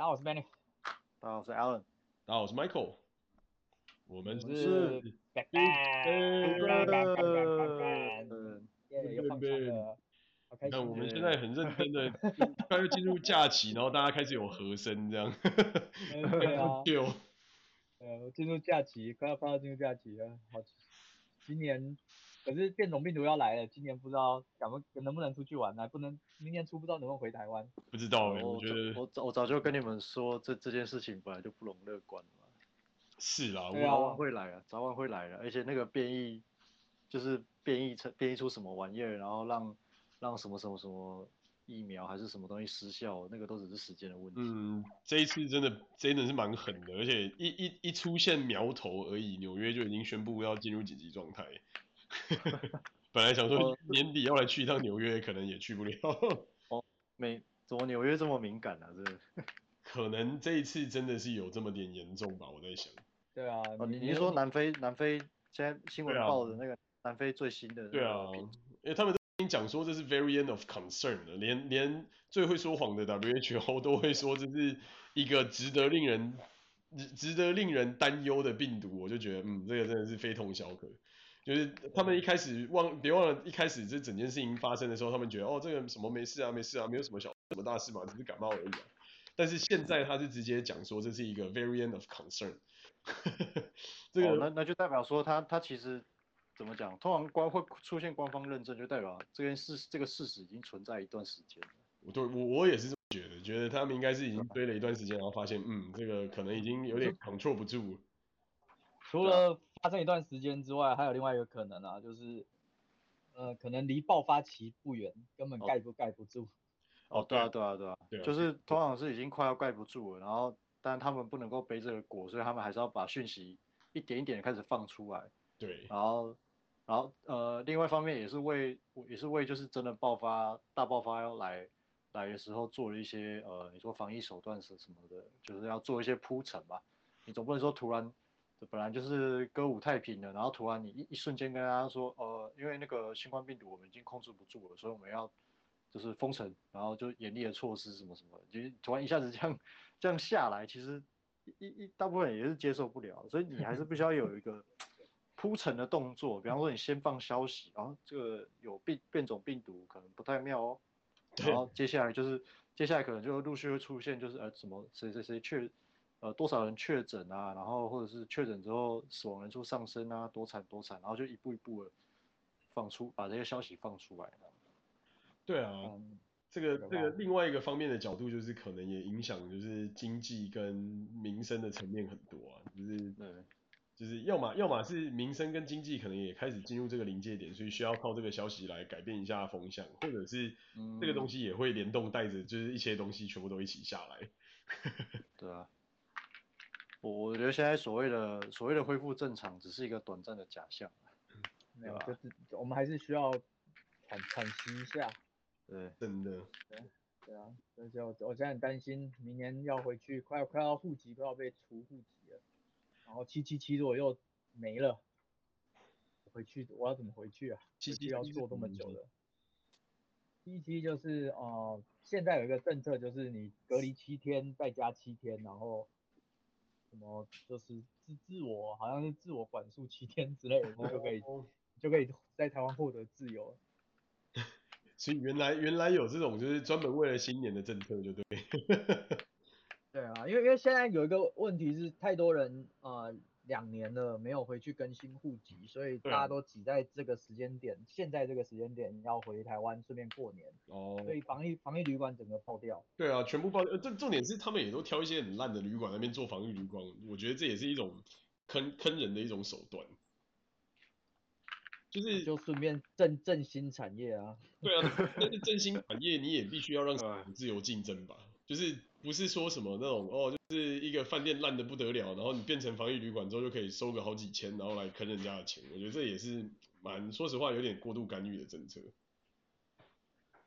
大家好，我是 Benny。大家好，我是 Alan。大家好，我是 Michael。我们是是 Back Back。嗯，耶，又放松了，好开心。那我们现在很认真的，快要进入假期，然后大家开始有和声这样。对啊。对。呃，进入假期，快要快要进入假期了，好。今年可是变种病毒要来了，今年不知道敢不能不能出去玩呢？不能，明年初不知道能不能回台湾。不知道哎，我我觉得我早我早就跟你们说，这这件事情本来就不容乐观嘛。是啦，早晚会来啊，早晚会来的，而且那个变异就是变异成变异出什么玩意儿，然后让让什么什么什么疫苗还是什么东西失效，那个都只是时间的问题。嗯，这一次真的真的是蛮狠的，而且一一一出现苗头而已，纽约就已经宣布要进入紧急状态。本来想说年底要来去一趟纽约，可能也去不了。哦，没，怎么纽约这么敏感啊？这 可能这一次真的是有这么点严重吧？我在想。对啊，哦，你你是说南非南非现在新闻报的那个南非最新的？对啊，因为他们都已经讲说这是 very end of concern 了，连连最会说谎的 WHO 都会说这是一个值得令人值得令人担忧的病毒，我就觉得嗯，这个真的是非同小可。就是他们一开始忘别忘了，一开始这整件事情发生的时候，他们觉得哦，这个什么没事啊，没事啊，没有什么小什么大事嘛，只是感冒而已啊。但是现在他是直接讲说这是一个 variant of concern。这个、哦、那那就代表说他他其实怎么讲？通常官会出现官方认证，就代表这件事这个事实已经存在一段时间了。我对我我也是这么觉得，觉得他们应该是已经堆了一段时间，然后发现嗯，这个可能已经有点 control 不住。除了发生一段时间之外，还有另外一个可能啊，就是呃，可能离爆发期不远，根本盖不盖不住。哦，对啊，对啊，对啊，对啊，就是通常是已经快要盖不住了，然后。但他们不能够背这个锅，所以他们还是要把讯息一点一点的开始放出来。对，然后，然后呃，另外一方面也是为也是为就是真的爆发大爆发要来来的时候做了一些呃，你说防疫手段是什么的，就是要做一些铺陈吧。你总不能说突然本来就是歌舞太平了，然后突然你一一瞬间跟大家说呃，因为那个新冠病毒我们已经控制不住了，所以我们要。就是封城，然后就严厉的措施什么什么，就是突然一下子这样这样下来，其实一一大部分人也是接受不了，所以你还是必须要有一个 铺陈的动作，比方说你先放消息，然后这个有变变种病毒可能不太妙哦，然后接下来就是接下来可能就陆续会出现就是呃什么谁谁谁确呃多少人确诊啊，然后或者是确诊之后死亡人数上升啊，多惨多惨，然后就一步一步的放出把这些消息放出来。对啊，嗯、这个这个另外一个方面的角度就是可能也影响就是经济跟民生的层面很多啊，就是对，就是要么要么是民生跟经济可能也开始进入这个临界点，所以需要靠这个消息来改变一下风向，或者是这个东西也会联动带着就是一些东西全部都一起下来。对啊，我我觉得现在所谓的所谓的恢复正常只是一个短暂的假象，没有，就是我们还是需要喘喘息一下。对，真的。对，对啊，而且我我现在很担心，明年要回去，快要快要户籍都要被除户籍了，然后七七七如果又没了，回去我要怎么回去啊？七七要做这么久的。七七就是呃，现在有一个政策，就是你隔离七天再加七天，然后什么就是自自我好像是自我管束七天之类的，就可以就可以在台湾获得自由。所以原来原来有这种就是专门为了新年的政策，就对。对啊，因为因为现在有一个问题是，太多人呃两年了没有回去更新户籍，所以大家都挤在这个时间点，现在这个时间点要回台湾顺便过年。哦。所以防疫防疫旅馆整个爆掉。对啊，全部爆掉。这重点是他们也都挑一些很烂的旅馆那边做防疫旅馆，我觉得这也是一种坑坑人的一种手段。就是就顺便振振兴产业啊，对啊，但是振兴 产业你也必须要让 自由竞争吧，就是不是说什么那种哦，就是一个饭店烂的不得了，然后你变成防疫旅馆之后就可以收个好几千，然后来坑人家的钱，我觉得这也是蛮说实话有点过度干预的政策。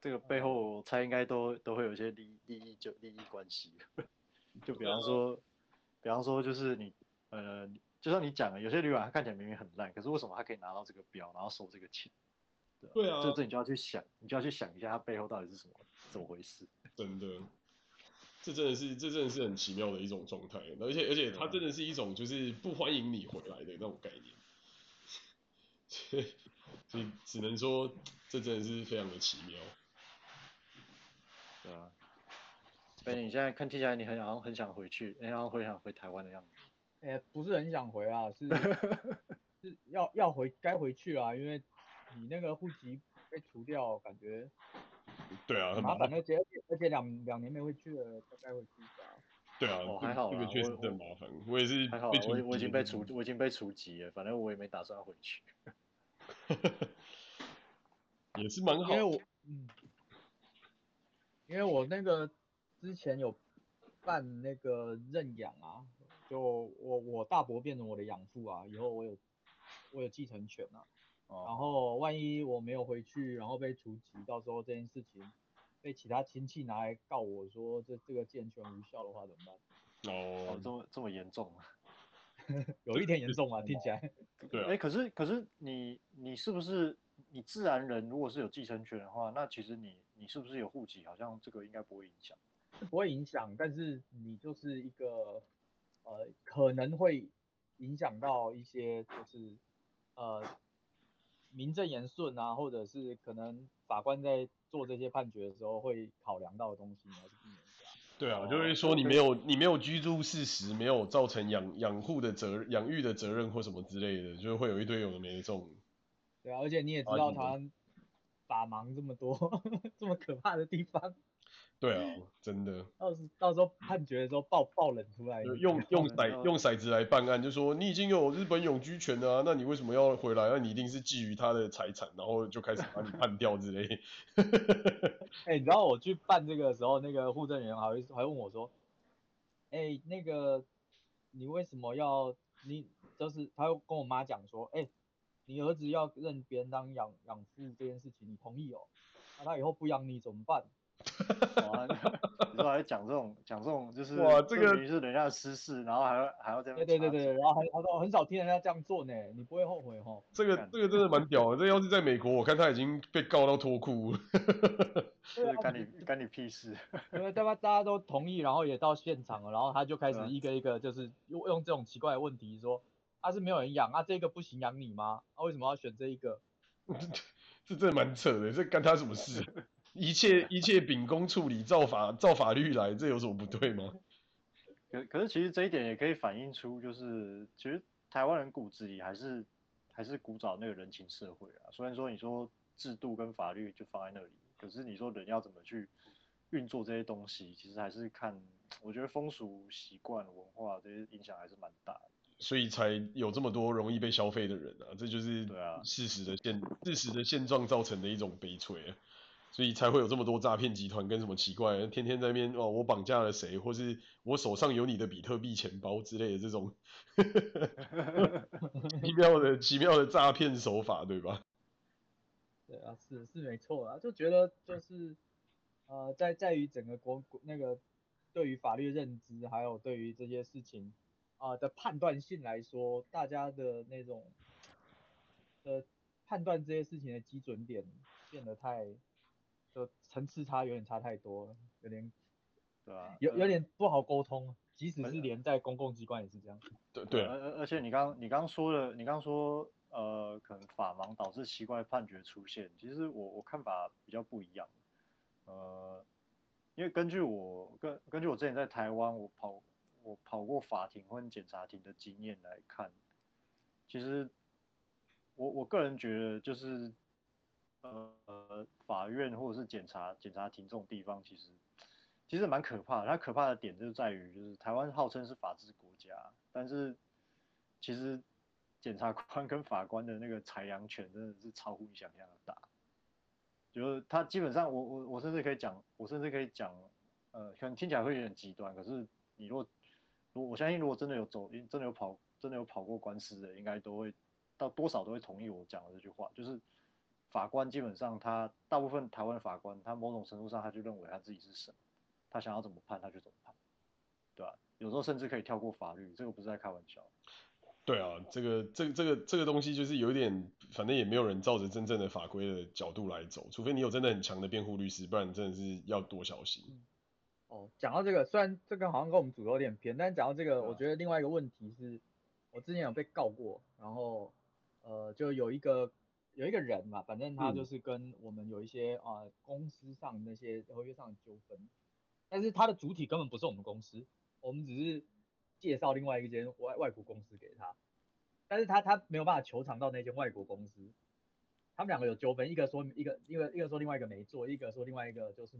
这个背后我猜应该都都会有一些利利益就利益关系，就比方说，比方说就是你呃。就像你讲的，有些旅馆它看起来明明很烂，可是为什么它可以拿到这个标，然后收这个钱？对，对啊，这这你就要去想，你就要去想一下它背后到底是什么，怎么回事？真的。这真的是这真的是很奇妙的一种状态，而且而且它真的是一种就是不欢迎你回来的那种概念，所以所以只能说这真的是非常的奇妙。对啊，所以你现在看听起来你很好像很想回去，然后很想回台湾的样子。哎、欸，不是很想回啊，是 是要要回该回去啊，因为你那个户籍被除掉，感觉。对啊，很麻烦，而且而且两两年没回去了，该回去一下。对啊，哦还好这个确实很麻烦，我，我也是。还好，我我已经被除，我已经被除籍了，反正我也没打算回去。也是蛮好，因为我嗯，因为我那个之前有办那个认养啊，就我我大伯变成我的养父啊，以后我有我有继承权啊。然后万一我没有回去，然后被除籍，到时候这件事情被其他亲戚拿来告我说这这个继承权无效的话怎么办？哦，这么这么严重啊？有一点严重啊，听起来。对啊。哎，可是可是你你是不是你自然人如果是有继承权的话，那其实你你是不是有户籍？好像这个应该不会影响。不会影响，但是你就是一个呃可能会影响到一些就是呃。名正言顺啊，或者是可能法官在做这些判决的时候会考量到的东西，你还是避免一下。对啊，就是说你没有你没有居住事实，没有造成养养护的责养育的责任或什么之类的，就会有一堆有的没的这种。对啊，而且你也知道他法盲这么多，这么可怕的地方。对啊，真的。到时到时候判决的时候爆爆冷出来，用用骰用骰子来办案，就说你已经有日本永居权了啊，那你为什么要回来？那你一定是觊觎他的财产，然后就开始把你判掉之类。哎、欸，你知道我去办这个的时候，那个护政员还会还问我说，哎、欸，那个你为什么要你就是他又跟我妈讲说，哎、欸，你儿子要认别人当养养父这件事情，你同意哦？那他以后不养你怎么办？哇，你说还讲这种讲这种就是哇，这个是人家的私事，然后还要还要这样对对对对，然后还他说很少听人家这样做呢，你不会后悔哈？这个这个真的蛮屌的，这要是在美国，我看他已经被告到脱裤了。对，干你干你屁事？因为大家大家都同意，然后也到现场了，然后他就开始一个一个就是用用这种奇怪的问题说，他、啊、是没有人养啊，这个不行养你吗？啊，为什么要选这一个？这真的蛮扯的，这干他什么事？一切一切秉公处理，照法照法律来，这有什么不对吗？可可是其实这一点也可以反映出，就是其实台湾人骨子里还是还是古早那个人情社会啊。虽然说你说制度跟法律就放在那里，可是你说人要怎么去运作这些东西，其实还是看我觉得风俗习惯文化这些影响还是蛮大的。所以才有这么多容易被消费的人啊，这就是对啊事实的现事实的现状造成的一种悲催啊。所以才会有这么多诈骗集团跟什么奇怪，天天在那边哦，我绑架了谁，或是我手上有你的比特币钱包之类的这种 奇妙的奇妙的诈骗手法，对吧？对啊，是是没错啊，就觉得就是呃，在在于整个国那个对于法律认知，还有对于这些事情啊、呃、的判断性来说，大家的那种呃判断这些事情的基准点变得太。就层次差有点差太多了，有点，对啊，有有点不好沟通，即使是连在公共机关也是这样。对对，而而且你刚你刚说的，你刚说呃，可能法盲导致奇怪的判决出现，其实我我看法比较不一样，呃，因为根据我根根据我之前在台湾我跑我跑过法庭或检察庭的经验来看，其实我我个人觉得就是。呃，法院或者是检察检察庭这种地方，其实其实蛮可怕的。它可怕的点就在于，就是台湾号称是法治国家，但是其实检察官跟法官的那个裁量权真的是超乎你想象的大。就是他基本上我，我我甚至可以讲，我甚至可以讲，呃，可能听起来会有点极端，可是你如果，如我相信，如果真的有走，真的有跑，真的有跑过官司的，应该都会到多少都会同意我讲的这句话，就是。法官基本上，他大部分台湾的法官，他某种程度上他就认为他自己是神，他想要怎么判他就怎么判，对吧？有时候甚至可以跳过法律，这个不是在开玩笑。对啊，这个这个这个这个东西就是有点，反正也没有人照着真正的法规的角度来走，除非你有真的很强的辩护律师，不然真的是要多小心。哦，讲到这个，虽然这个好像跟我们主题有点偏，但是讲到这个，啊、我觉得另外一个问题是，我之前有被告过，然后呃，就有一个有一个人嘛，反正他就是跟我们有一些啊、呃、公司上那些合约上的纠纷，但是他的主体根本不是我们公司，我们只是介绍另外一间外外国公司给他，但是他他没有办法求偿到那间外国公司，他们两个有纠纷，一个说一个一个一个说另外一个没做，一个说另外一个就是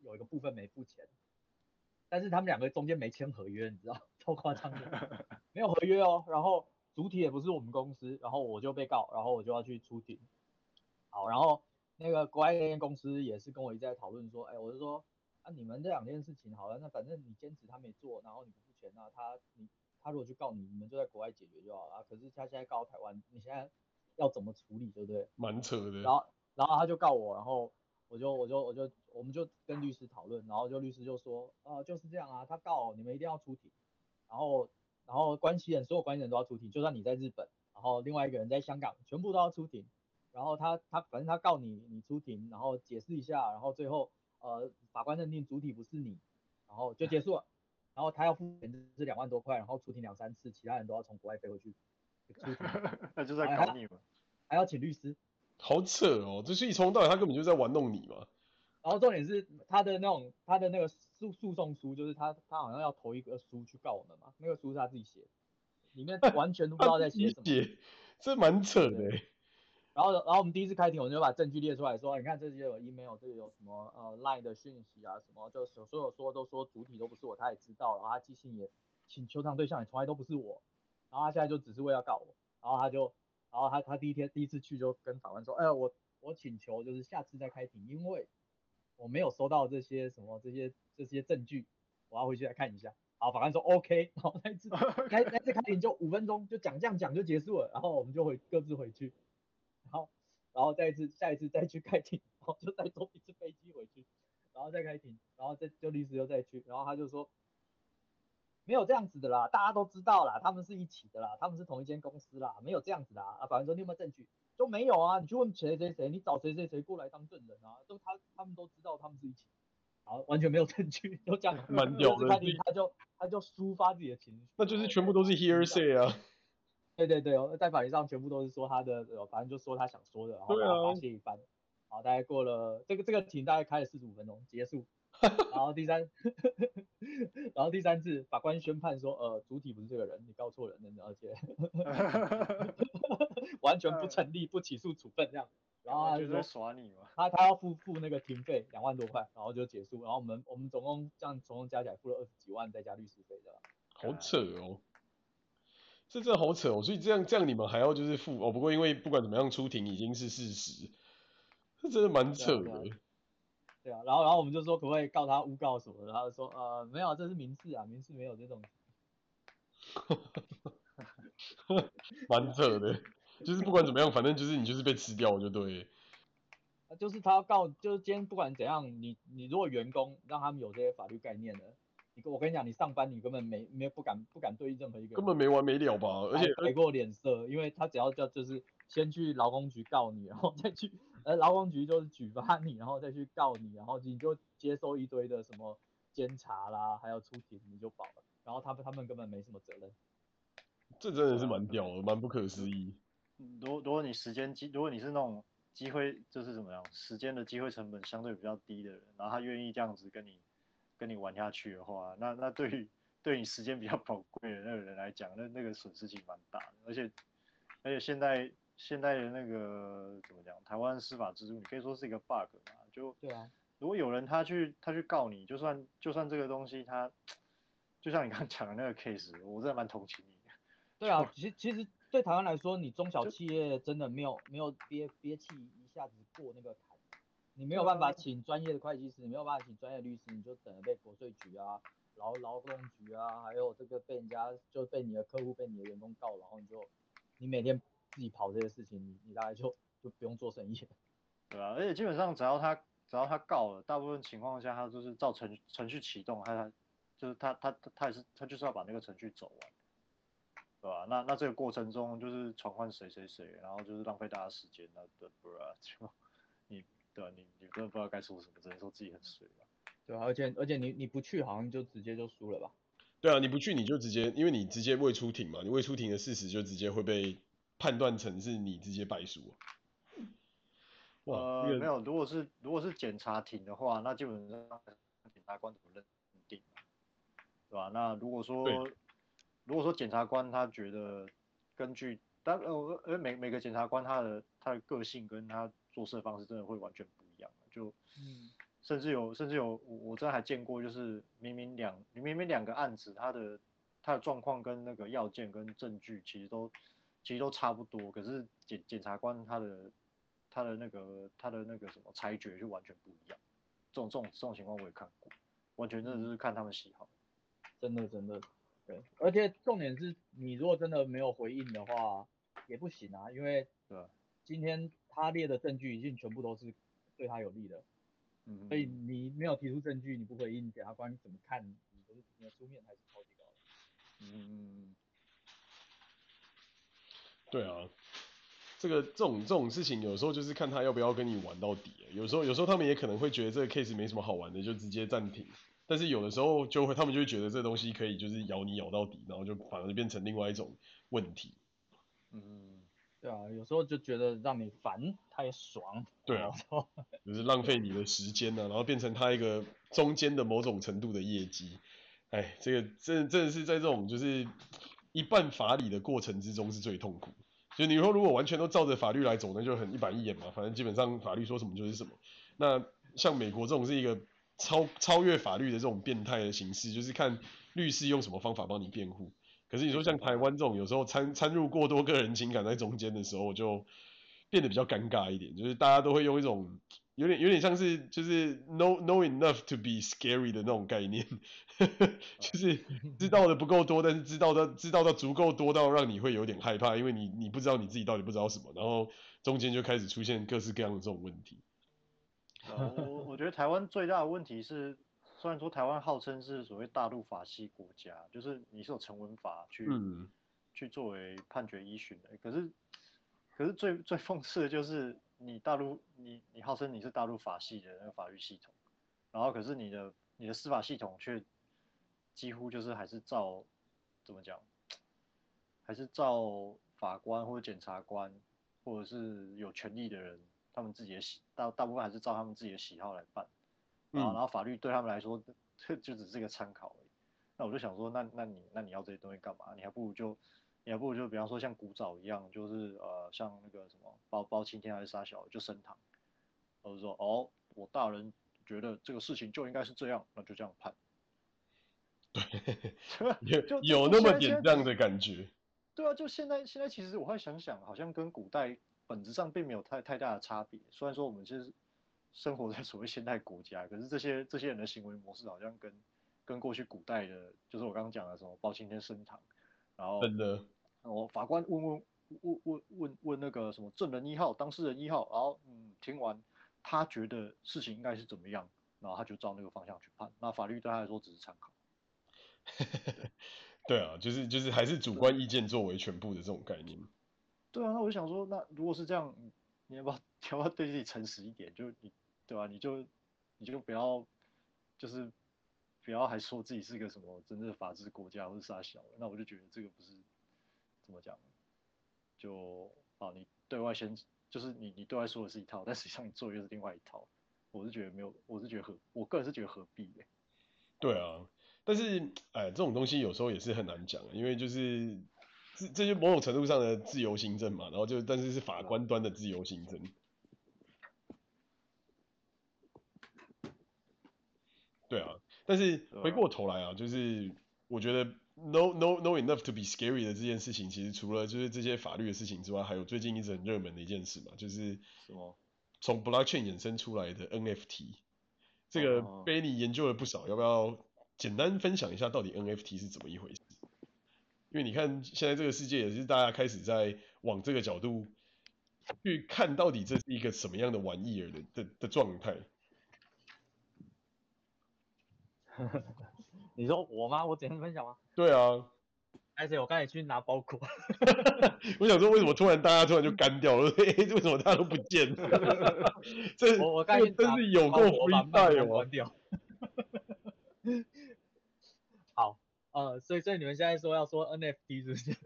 有一个部分没付钱。但是他们两个中间没签合约，你知道，超夸张的，没有合约哦。然后主体也不是我们公司，然后我就被告，然后我就要去出庭。好，然后那个国外那间公司也是跟我一直在讨论说，哎，我就说啊，你们这两件事情好了，那反正你兼职他没做，然后你不付钱，那他你他如果去告你，你们就在国外解决就好了。可是他现在告台湾，你现在要怎么处理，对不对？蛮扯的。然后然后他就告我，然后。我就我就我就我们就跟律师讨论，然后就律师就说，呃，就是这样啊，他告你们一定要出庭，然后然后关系人所有关系人都要出庭，就算你在日本，然后另外一个人在香港，全部都要出庭，然后他他反正他告你，你出庭，然后解释一下，然后最后呃法官认定主体不是你，然后就结束了，然后他要付钱是两万多块，然后出庭两三次，其他人都要从国外飞回去出庭，那就在搞你嘛，还要请律师。好扯哦，这是一从头到尾他根本就在玩弄你嘛。然后重点是他的那种他的那个诉诉讼书，就是他他好像要投一个书去告我们嘛，那个书是他自己写，里面完全都不知道在写什么。写，这蛮扯的。然后然后我们第一次开庭，我们就把证据列出来说，你看这些有 email，这里有什么呃 line 的讯息啊什么，就所有说都说主体都不是我，他也知道，然后他寄信也请求偿对象也从来都不是我，然后他现在就只是为了告我，然后他就。然后他他第一天第一次去就跟法官说，哎，我我请求就是下次再开庭，因为我没有收到这些什么这些这些证据，我要回去再看一下。好，法官说 OK，然后那次 开那次开庭就五分钟，就讲这样讲就结束了，然后我们就回各自回去，然后然后再一次下一次再去开庭，然后就再坐一次飞机回去，然后再开庭，然后再就律师又再去，然后他就说。没有这样子的啦，大家都知道啦，他们是一起的啦，他们是同一间公司啦，没有这样子的啊。法官说你有没有证据？都没有啊，你去问谁谁谁，你找谁谁谁过来当证人啊？都他他们都知道他们是一起，好，完全没有证据，就这样。蛮屌的。他就他就抒发自己的情绪。那就是全部都是 hearsay 啊。对对对，在法庭上全部都是说他的，反正就说他想说的，然后发泄一番。好，大概过了这个这个庭大概开了四十五分钟，结束。然后第三，然后第三次法官宣判说，呃，主体不是这个人，你告错人了，而且 完全不成立，不起诉处分这样。然后他就说耍你嘛，他他要付付那个庭费两万多块，然后就结束。然后我们我们总共这样总共加起来付了二十几万，再加律师费的。好扯哦，这真的好扯哦。所以这样这样你们还要就是付哦。不过因为不管怎么样出庭已经是事实，这真的蛮扯的。对啊，然后然后我们就说可不可以告他诬告什么的，他就说呃没有，这是民事啊，民事没有这种。蛮扯的，就是不管怎么样，反正就是你就是被吃掉就对。就是他要告，就是今天不管怎样，你你如果员工让他们有这些法律概念的，你我跟你讲，你上班你根本没没不敢不敢对任何一个人，根本没完没了吧，而且给过脸色，因为他只要叫就是先去劳工局告你，然后再去。呃，劳工局就是举发你，然后再去告你，然后你就接受一堆的什么监察啦，还要出庭，你就保了。然后他们他们根本没什么责任。这真的是蛮屌的，蛮不可思议。如果如果你时间机，如果你是那种机会就是怎么样，时间的机会成本相对比较低的人，然后他愿意这样子跟你跟你玩下去的话，那那对于对你时间比较宝贵的那个人来讲，那那个损失其实蛮大的。而且而且现在。现在的那个怎么讲？台湾司法制度，你可以说是一个 bug 嘛？就对啊，如果有人他去他去告你，就算就算这个东西他，就像你刚刚讲的那个 case，我真的蛮同情你的。对啊，其实其实对台湾来说，你中小企业真的没有没有憋憋气一下子过那个坎，你没有办法请专业的会计师，你没有办法请专业的律师，你就等着被国税局啊、劳劳动局啊，还有这个被人家就被你的客户、被你的员工告，然后你就你每天。自己跑这些事情，你你大概就就不用做生意了，对啊，而且基本上只要他只要他告了，大部分情况下他就是照程程序启动，他他就是他他他他也是他就是要把那个程序走完，对吧？那那这个过程中就是传唤谁谁谁，然后就是浪费大家时间，那对不啊？就你对吧？你你真的不知道该说什么，只能说自己很水吧。对啊，而且而且你你不去好像就直接就输了吧？对啊，你不去你就直接，因为你直接未出庭嘛，你未出庭的事实就直接会被判断成是你直接败诉。哇，呃，没有，如果是如果是检察庭的话，那基本上检察官怎么认定，对吧？那如果说如果说检察官他觉得根据，但呃呃每每个检察官他的他的个性跟他做事的方式真的会完全不一样，就嗯。甚至有，甚至有，我我真的还见过，就是明明两明明两个案子，他的他的状况跟那个要件跟证据其实都其实都差不多，可是检检察官他的他的那个他的那个什么裁决就完全不一样。这种这种这种情况我也看过，完全真的是看他们喜好。真的真的，对，而且重点是你如果真的没有回应的话也不行啊，因为对，今天他列的证据已经全部都是对他有利的。嗯，所以你没有提出证据，你不回应，检察官怎么看？你都是你的书面还是超级高的。嗯嗯嗯，对啊，这个这种这种事情，有时候就是看他要不要跟你玩到底。有时候有时候他们也可能会觉得这个 case 没什么好玩的，就直接暂停。但是有的时候就会，他们就会觉得这个东西可以就是咬你咬到底，然后就反而变成另外一种问题。嗯。对啊，有时候就觉得让你烦，他也爽。对啊，就是浪费你的时间呢、啊，然后变成他一个中间的某种程度的业绩。哎，这个真真的是在这种就是一半法理的过程之中是最痛苦。就你说如果完全都照着法律来走，那就很一板一眼嘛，反正基本上法律说什么就是什么。那像美国这种是一个超超越法律的这种变态的形式，就是看律师用什么方法帮你辩护。可是你说像台湾这种有时候掺掺入过多个人情感在中间的时候，就变得比较尴尬一点。就是大家都会用一种有点有点像是就是 know know enough to be scary 的那种概念，就是知道的不够多，但是知道的知道的足够多到让你会有点害怕，因为你你不知道你自己到底不知道什么，然后中间就开始出现各式各样的这种问题。我我觉得台湾最大的问题是。虽然说台湾号称是所谓大陆法系国家，就是你是有成文法去、嗯、去作为判决依循的，可是可是最最讽刺的就是你大陆你你号称你是大陆法系的那个法律系统，然后可是你的你的司法系统却几乎就是还是照怎么讲，还是照法官或者检察官或者是有权利的人他们自己的喜大大部分还是照他们自己的喜好来办。啊，然后法律对他们来说，这就只是一个参考而已。那我就想说，那那你那你要这些东西干嘛？你还不如就，你还不如就比方说像古早一样，就是呃像那个什么包包青天还是杀小就升堂，或者说哦，我大人觉得这个事情就应该是这样，那就这样判。对，就有那么点这样的感觉。对啊，就现在现在其实我会想想，好像跟古代本质上并没有太太大的差别。虽然说我们其实。生活在所谓现代国家，可是这些这些人的行为模式好像跟跟过去古代的，就是我刚刚讲的什么包青天升堂，然后真的，我法官问问问问问问那个什么证人一号、当事人一号，然后嗯听完，他觉得事情应该是怎么样，然后他就照那个方向去判，那法律对他来说只是参考。对啊，就是就是还是主观意见作为全部的这种概念。对啊，那我就想说，那如果是这样，你要不要要不要对自己诚实一点？就你。对吧、啊？你就你就不要，就是不要还说自己是个什么真正的法治国家或者啥小的，那我就觉得这个不是怎么讲，就啊，你对外先就是你你对外说的是一套，但实际上你做的又是另外一套，我是觉得没有，我是觉得何，我个人是觉得何必耶？对啊，但是哎，这种东西有时候也是很难讲，因为就是这这些某种程度上的自由行政嘛，然后就但是是法官端的自由行政。对啊，但是回过头来啊，就是我觉得 know know know enough to be scary 的这件事情，其实除了就是这些法律的事情之外，还有最近一直很热门的一件事嘛，就是什么从 blockchain 衍生出来的 NFT。这个 Benny 研究了不少，要不要简单分享一下到底 NFT 是怎么一回事？因为你看现在这个世界也是大家开始在往这个角度去看到底这是一个什么样的玩意儿的的的状态。你说我吗？我简单分享吗？对啊，而且我刚才去拿包裹，我想说为什么突然大家突然就干掉了？为什么大家都不见了？这我我刚才真是有够 free time 哦！好，呃，所以所以你们现在说要说 NFT 是不是？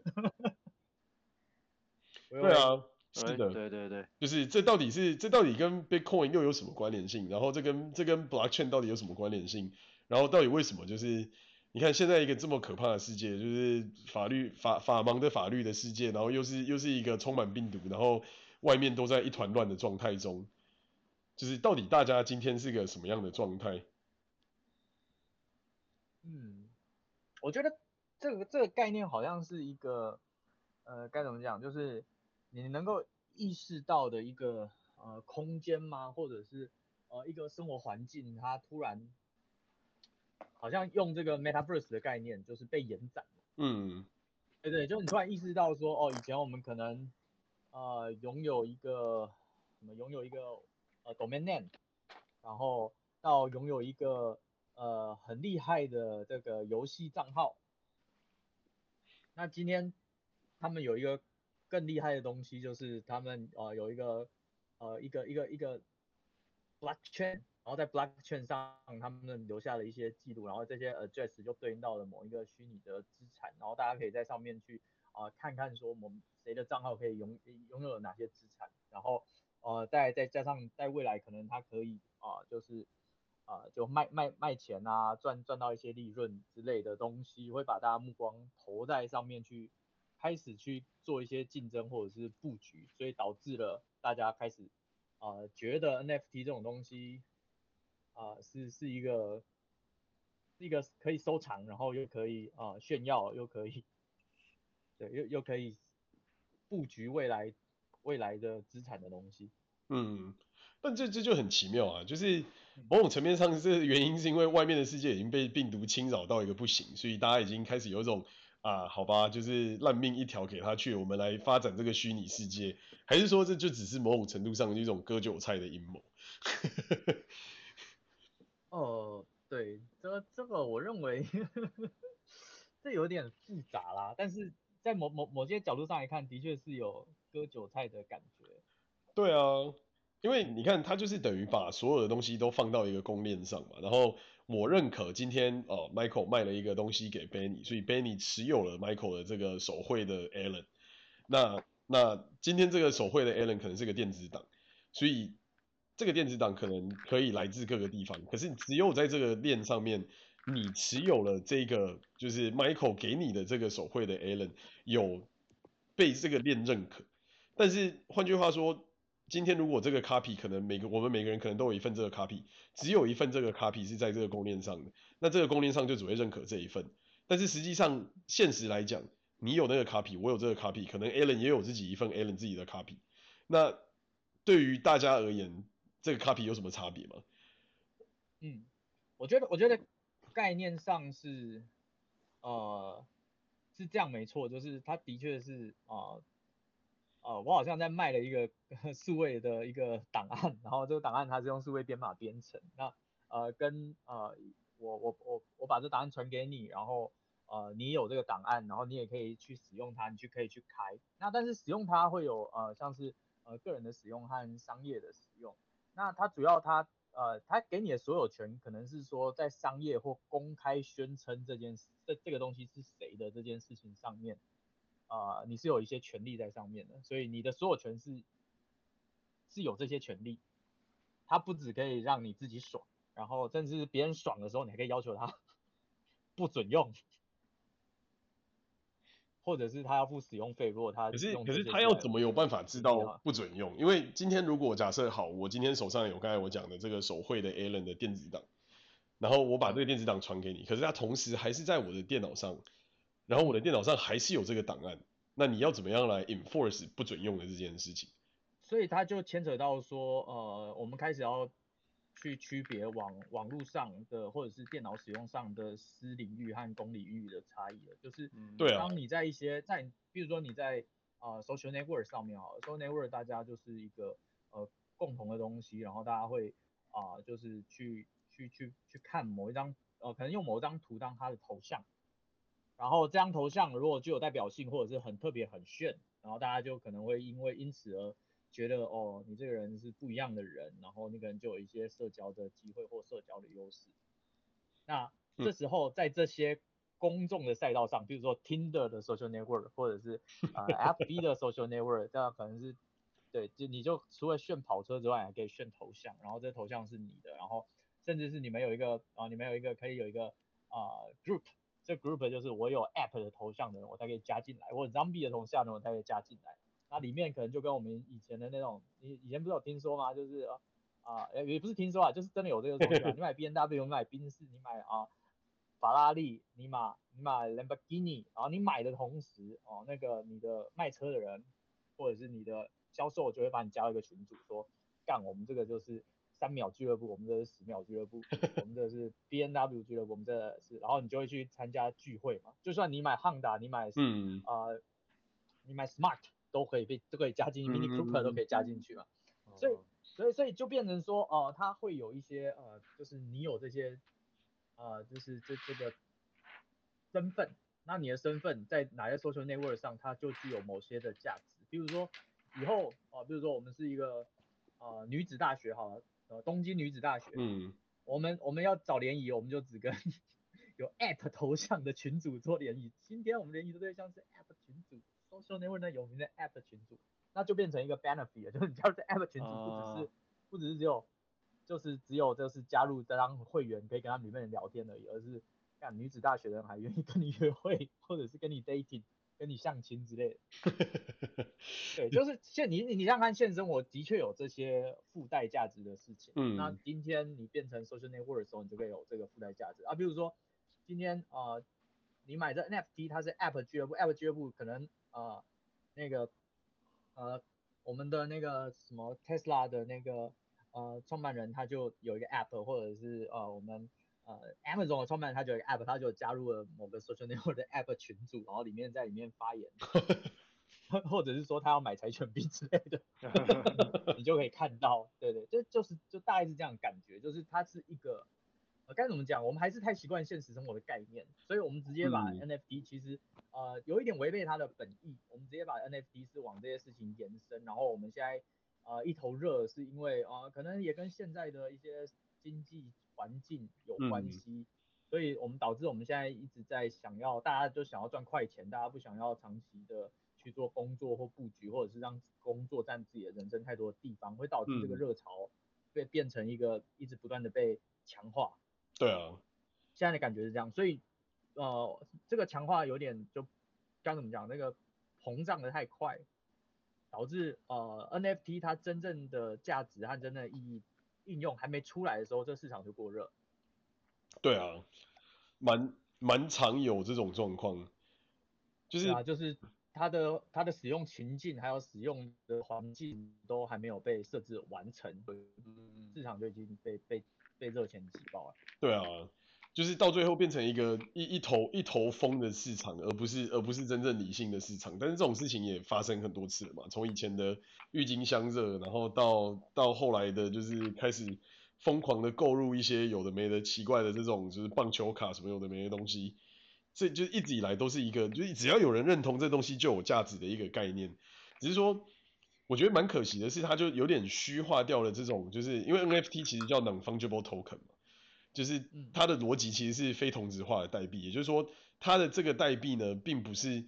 对啊，是的，对对对，就是这到底是这到底跟 Bitcoin 又有什么关联性？然后这跟这跟 Blockchain 到底有什么关联性？然后到底为什么就是你看现在一个这么可怕的世界，就是法律法法盲的法律的世界，然后又是又是一个充满病毒，然后外面都在一团乱的状态中，就是到底大家今天是个什么样的状态？嗯，我觉得这个这个概念好像是一个呃该怎么讲，就是你能够意识到的一个呃空间吗？或者是呃一个生活环境，它突然。好像用这个 Metaverse 的概念，就是被延展。嗯，对对，就你突然意识到说，哦，以前我们可能呃拥有一个什么，拥有一个呃 domain name，然后到拥有一个呃很厉害的这个游戏账号。那今天他们有一个更厉害的东西，就是他们呃有一个呃一个一个一个 blockchain。然后在 blockchain 上，他们留下了一些记录，然后这些 address 就对应到了某一个虚拟的资产，然后大家可以在上面去啊、看看说我们谁的账号可以拥拥有哪些资产，然后呃再再加上在未来可能它可以啊、就是啊、就卖卖卖钱啊赚赚到一些利润之类的东西，会把大家目光投在上面去，开始去做一些竞争或者是布局，所以导致了大家开始啊、觉得 NFT 这种东西。啊、是是一个，一个可以收藏，然后又可以啊、炫耀，又可以，对，又又可以布局未来未来的资产的东西。嗯，但这这就很奇妙啊，就是某种层面上，这原因是因为外面的世界已经被病毒侵扰到一个不行，所以大家已经开始有一种啊，好吧，就是烂命一条给他去，我们来发展这个虚拟世界，还是说这就只是某种程度上的一种割韭菜的阴谋？哦，对，这这个我认为 这有点复杂啦，但是在某某某些角度上来看，的确是有割韭菜的感觉。对啊，因为你看，他就是等于把所有的东西都放到一个公链上嘛，然后我认可今天哦，Michael 卖了一个东西给 Benny，所以 Benny 持有了 Michael 的这个手绘的 Allen，那那今天这个手绘的 Allen 可能是个电子档，所以。这个电子档可能可以来自各个地方，可是只有在这个链上面，你持有了这个就是 Michael 给你的这个手绘的 Allen 有被这个链认可。但是换句话说，今天如果这个 copy 可能每个我们每个人可能都有一份这个 copy，只有一份这个 copy 是在这个公链上的，那这个公链上就只会认可这一份。但是实际上现实来讲，你有那个 copy，我有这个 copy，可能 Allen 也有自己一份 Allen 自己的 copy。那对于大家而言，这个 copy 有什么差别吗？嗯，我觉得我觉得概念上是呃是这样没错，就是它的确是啊，呃我好像在卖了一个 数位的一个档案，然后这个档案它是用数位编码编程，那呃跟呃我我我我把这档案传给你，然后呃你有这个档案，然后你也可以去使用它，你去可以去开，那但是使用它会有呃像是呃个人的使用和商业的使用。那它主要它呃，它给你的所有权可能是说在商业或公开宣称这件事，这这个东西是谁的这件事情上面，啊、呃，你是有一些权利在上面的，所以你的所有权是是有这些权利，它不只可以让你自己爽，然后甚至别人爽的时候，你还可以要求他 不准用。或者是他要付使用费，如果他可是可是他要怎么有办法知道不准用？因为今天如果假设好，我今天手上有刚才我讲的这个手绘的 Allen 的电子档，然后我把这个电子档传给你，可是他同时还是在我的电脑上，然后我的电脑上还是有这个档案，那你要怎么样来 enforce 不准用的这件事情？所以它就牵扯到说，呃，我们开始要。去区别网网络上的或者是电脑使用上的私领域和公领域的差异了，就是，对啊当你在一些在，比如说你在啊、呃、social network 上面啊，social network 大家就是一个呃共同的东西，然后大家会啊、呃、就是去去去去看某一张呃可能用某一张图当它的头像，然后这张头像如果具有代表性或者是很特别很炫，然后大家就可能会因为因此而觉得哦，你这个人是不一样的人，然后你可能就有一些社交的机会或社交的优势。那这时候在这些公众的赛道上，比如说 Tinder 的 social network，或者是啊、呃、FB 的 social network，这样可能是对，就你就除了炫跑车之外，还可以炫头像，然后这头像是你的，然后甚至是你们有一个啊、呃，你们有一个可以有一个啊、呃、group，这 group 就是我有 app 的头像的人，我才可以加进来，或者 zombie 的头像的人，我才可以加进来。那里面可能就跟我们以前的那种，你以前不是有听说吗？就是啊，也、呃、也不是听说啊，就是真的有这个东西啊。你买 BMW，你买宾士，你买啊。法拉利，你买你买兰博基尼，然后你买的同时，哦，那个你的卖车的人，或者是你的销售，就会把你加到一个群组，说，干，我们这个就是三秒俱乐部，我们这是十秒俱乐部，我们这是 B N W 俱乐部，我们这是，然后你就会去参加聚会嘛，就算你买 Honda，你买，嗯，啊、呃，你买 Smart 都可以被都可以加进去，Mini Cooper 都可以加进去嘛，所以所以所以就变成说，哦、呃，它会有一些呃，就是你有这些。呃，就是这这个身份，那你的身份在哪些 social network 上，它就具有某些的价值。比如说以后啊、呃，比如说我们是一个呃女子大学好了，呃东京女子大学，嗯，我们我们要找联谊，我们就只跟 有 app 头像的群组做联谊。今天我们联谊的对象是 app 群组，social network 呢有名的 app 群组，那就变成一个 benefit，就是你加入这 app 群组，不只是、uh... 不只是只有。就是只有就是加入这张会员可以跟他们里面人聊天而已，而是看女子大学的人还愿意跟你约会，或者是跟你 dating，跟你相亲之类的。对，就是现你你你想看现生活的确有这些附带价值的事情。嗯。那今天你变成 social network 的时候，你就会有这个附带价值啊。比如说今天啊、呃，你买这 NFT，它是 App 俱乐部，App 俱乐部可能啊、呃、那个呃我们的那个什么 Tesla 的那个。呃，创办人他就有一个 app，或者是呃，我们呃 Amazon 的创办人他就有一个 app，他就加入了某个 social network 的 app 群组，然后里面在里面发言，或者是说他要买柴犬币之类的，你就可以看到，对对，就就是就大概是这样感觉，就是它是一个呃该怎么讲，我们还是太习惯现实生活的概念，所以我们直接把 NFT 其实呃有一点违背它的本意，我们直接把 NFT 是往这些事情延伸，然后我们现在。啊、呃，一头热是因为啊、呃，可能也跟现在的一些经济环境有关系、嗯，所以我们导致我们现在一直在想要，大家就想要赚快钱，大家不想要长期的去做工作或布局，或者是让工作占自己的人生太多的地方，会导致这个热潮被变成一个一直不断的被强化。对啊，现在的感觉是这样，所以呃，这个强化有点就刚怎么讲，那个膨胀的太快。导致呃 NFT 它真正的价值和真正的意义应用还没出来的时候，这市场就过热。对啊，蛮蛮常有这种状况，就是啊，就是它的它的使用情境还有使用的环境都还没有被设置完成，市场就已经被被被热钱挤爆了。对啊。就是到最后变成一个一一头一头疯的市场，而不是而不是真正理性的市场。但是这种事情也发生很多次了嘛，从以前的郁金香热，然后到到后来的，就是开始疯狂的购入一些有的没的奇怪的这种，就是棒球卡什么有的没的东西。这就一直以来都是一个，就是只要有人认同这东西就有价值的一个概念。只是说，我觉得蛮可惜的是，它就有点虚化掉了这种，就是因为 NFT 其实叫 Non-Fungible Token。就是它的逻辑其实是非同质化的代币，也就是说，它的这个代币呢，并不是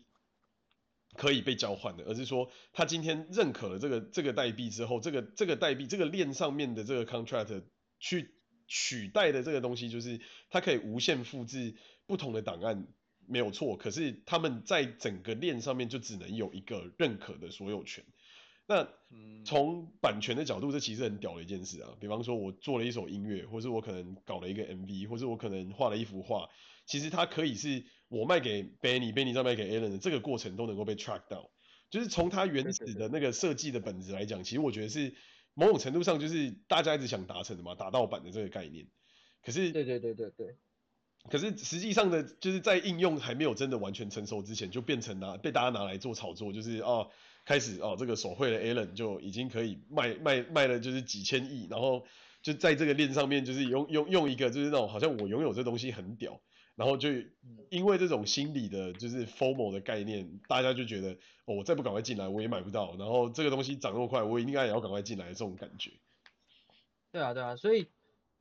可以被交换的，而是说，它今天认可了这个这个代币之后，这个这个代币这个链上面的这个 contract 去取代的这个东西，就是它可以无限复制不同的档案，没有错。可是他们在整个链上面就只能有一个认可的所有权。那从版权的角度，这其实很屌的一件事啊。比方说，我做了一首音乐，或是我可能搞了一个 MV，或是我可能画了一幅画，其实它可以是我卖给 Benny，Benny 再卖给 Alan 的这个过程都能够被 track 到。就是从它原始的那个设计的本质来讲，其实我觉得是某种程度上就是大家一直想达成的嘛，打盗版的这个概念。可是，对对对对对。可是实际上的，就是在应用还没有真的完全成熟之前，就变成拿被大家拿来做炒作，就是哦。开始哦，这个手绘的 Allen 就已经可以卖卖卖了，就是几千亿，然后就在这个链上面，就是用用用一个就是那种好像我拥有这东西很屌，然后就因为这种心理的就是 FOMO 的概念，大家就觉得哦，我再不赶快进来我也买不到，然后这个东西涨那么快，我应该也要赶快进来这种感觉。对啊对啊，所以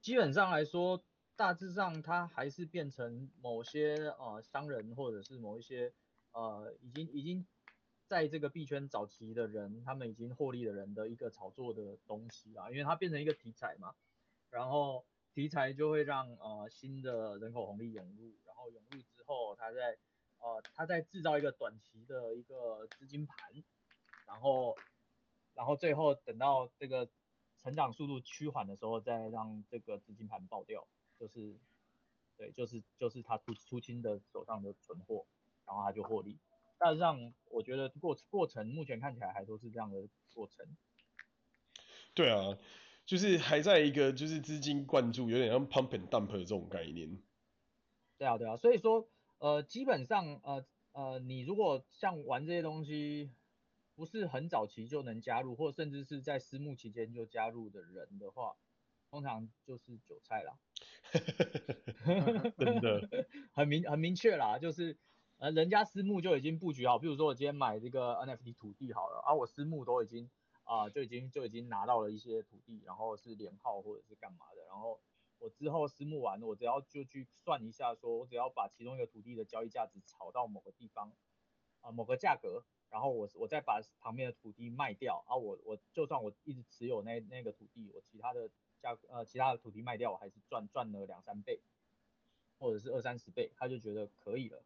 基本上来说，大致上它还是变成某些呃商人或者是某一些呃已经已经在这个币圈早期的人，他们已经获利的人的一个炒作的东西啊，因为它变成一个题材嘛，然后题材就会让呃新的人口红利涌入，然后涌入之后，它在呃它在制造一个短期的一个资金盘，然后然后最后等到这个。成长速度趋缓的时候，再让这个资金盘爆掉，就是，对，就是就是他出出清的手上的存货，然后他就获利。但是让我觉得过过程目前看起来还都是这样的过程。对啊，就是还在一个就是资金灌注，有点像 pump and dump 的这种概念。对啊对啊，所以说呃基本上呃呃你如果像玩这些东西。不是很早期就能加入，或甚至是在私募期间就加入的人的话，通常就是韭菜啦。真的，很明很明确啦，就是呃人家私募就已经布局好，比如说我今天买这个 NFT 土地好了，啊我私募都已经啊、就已经就已经拿到了一些土地，然后是连号或者是干嘛的，然后我之后私募完了，我只要就去算一下，说我只要把其中一个土地的交易价值炒到某个地方啊、某个价格。然后我我再把旁边的土地卖掉啊，我我就算我一直持有那那个土地，我其他的价呃其他的土地卖掉，我还是赚赚了两三倍，或者是二三十倍，他就觉得可以了。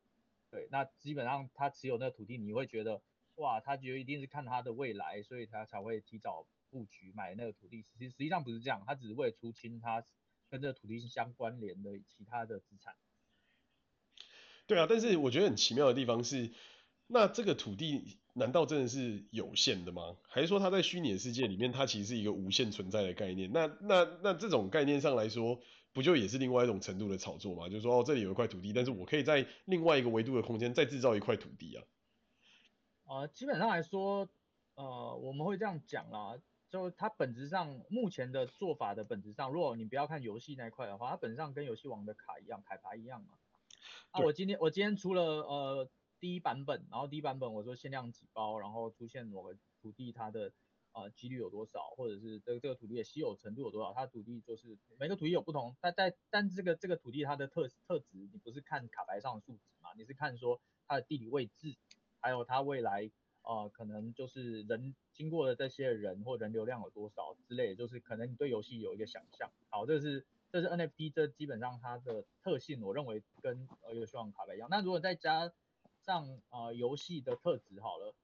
对，那基本上他持有那个土地，你会觉得哇，他觉得一定是看他的未来，所以他才会提早布局买那个土地。实实际上不是这样，他只是为了出清他跟这个土地相关联的其他的资产。对啊，但是我觉得很奇妙的地方是。那这个土地难道真的是有限的吗？还是说它在虚拟的世界里面，它其实是一个无限存在的概念？那那那这种概念上来说，不就也是另外一种程度的炒作嘛？就是说，哦，这里有一块土地，但是我可以在另外一个维度的空间再制造一块土地啊。呃，基本上来说，呃，我们会这样讲啦，就它本质上目前的做法的本质上，如果你不要看游戏那一块的话，它本质上跟游戏王的卡一样，卡牌一样嘛。啊，我今天我今天出了呃。第一版本，然后第一版本我说限量几包，然后出现某个土地它的呃几率有多少，或者是这个这个土地的稀有程度有多少，它土地就是每个土地有不同，但在但这个这个土地它的特特质，你不是看卡牌上的数值嘛，你是看说它的地理位置，还有它未来呃可能就是人经过的这些人或人流量有多少之类，就是可能你对游戏有一个想象。好，这是这是 NFT，这基本上它的特性，我认为跟呃游戏王卡牌一样。那如果再加上啊游戏的特质好了，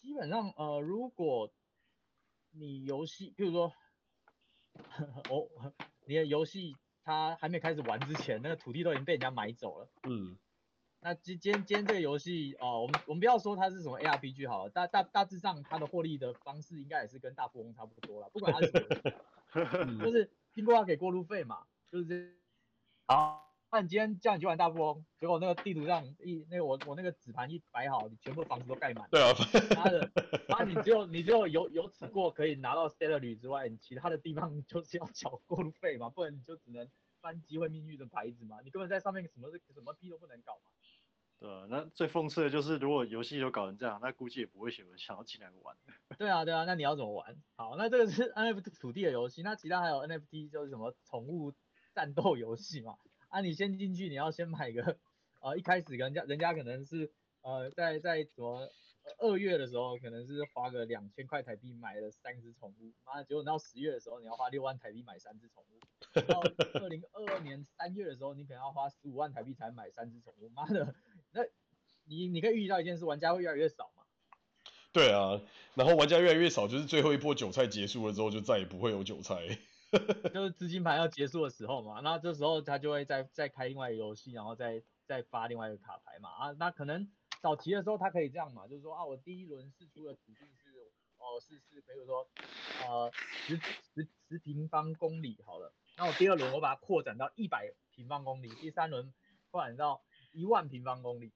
基本上呃如果你游戏，譬如说，哦，你的游戏它还没开始玩之前，那个土地都已经被人家买走了。嗯。那今今今天这个游戏哦，我们我们不要说它是什么 ARPG 好了，大大大致上它的获利的方式应该也是跟大富翁差不多了，不管它是什么，就是经过要给过路费嘛，就是这样。好。那你今天叫你去玩大富翁，结果那个地图上一那个我我那个纸盘一摆好，你全部房子都盖满。对啊。妈的，那你只有你只有有有此过可以拿到 salary 之外，你其他的地方就是要缴过路费嘛，不然你就只能翻机会命运的牌子嘛，你根本在上面什么 什么屁都不能搞嘛。对啊，那最讽刺的就是如果游戏都搞成这样，那估计也不会有人想要进来玩。对啊对啊，那你要怎么玩？好，那这个是 NFT 土地的游戏，那其他还有 NFT 就是什么宠物战斗游戏嘛。啊，你先进去，你要先买个，呃，一开始人家人家可能是，呃，在在什么二月的时候，可能是花个两千块台币买了三只宠物，妈的，结果到十月的时候，你要花六万台币买三只宠物，到 二零二二年三月的时候，你可能要花十五万台币才买三只宠物，妈的，那你你可以预计到一件事，玩家会越来越少嘛？对啊，然后玩家越来越少，就是最后一波韭菜结束了之后，就再也不会有韭菜。就是资金盘要结束的时候嘛，那这时候他就会再再开另外一个游戏，然后再再发另外一个卡牌嘛啊，那可能早期的时候他可以这样嘛，就是说啊，我第一轮试出的土地是哦是是比如说呃十十十平方公里好了，那我第二轮我把它扩展到一百平方公里，第三轮扩展到一万平方公里，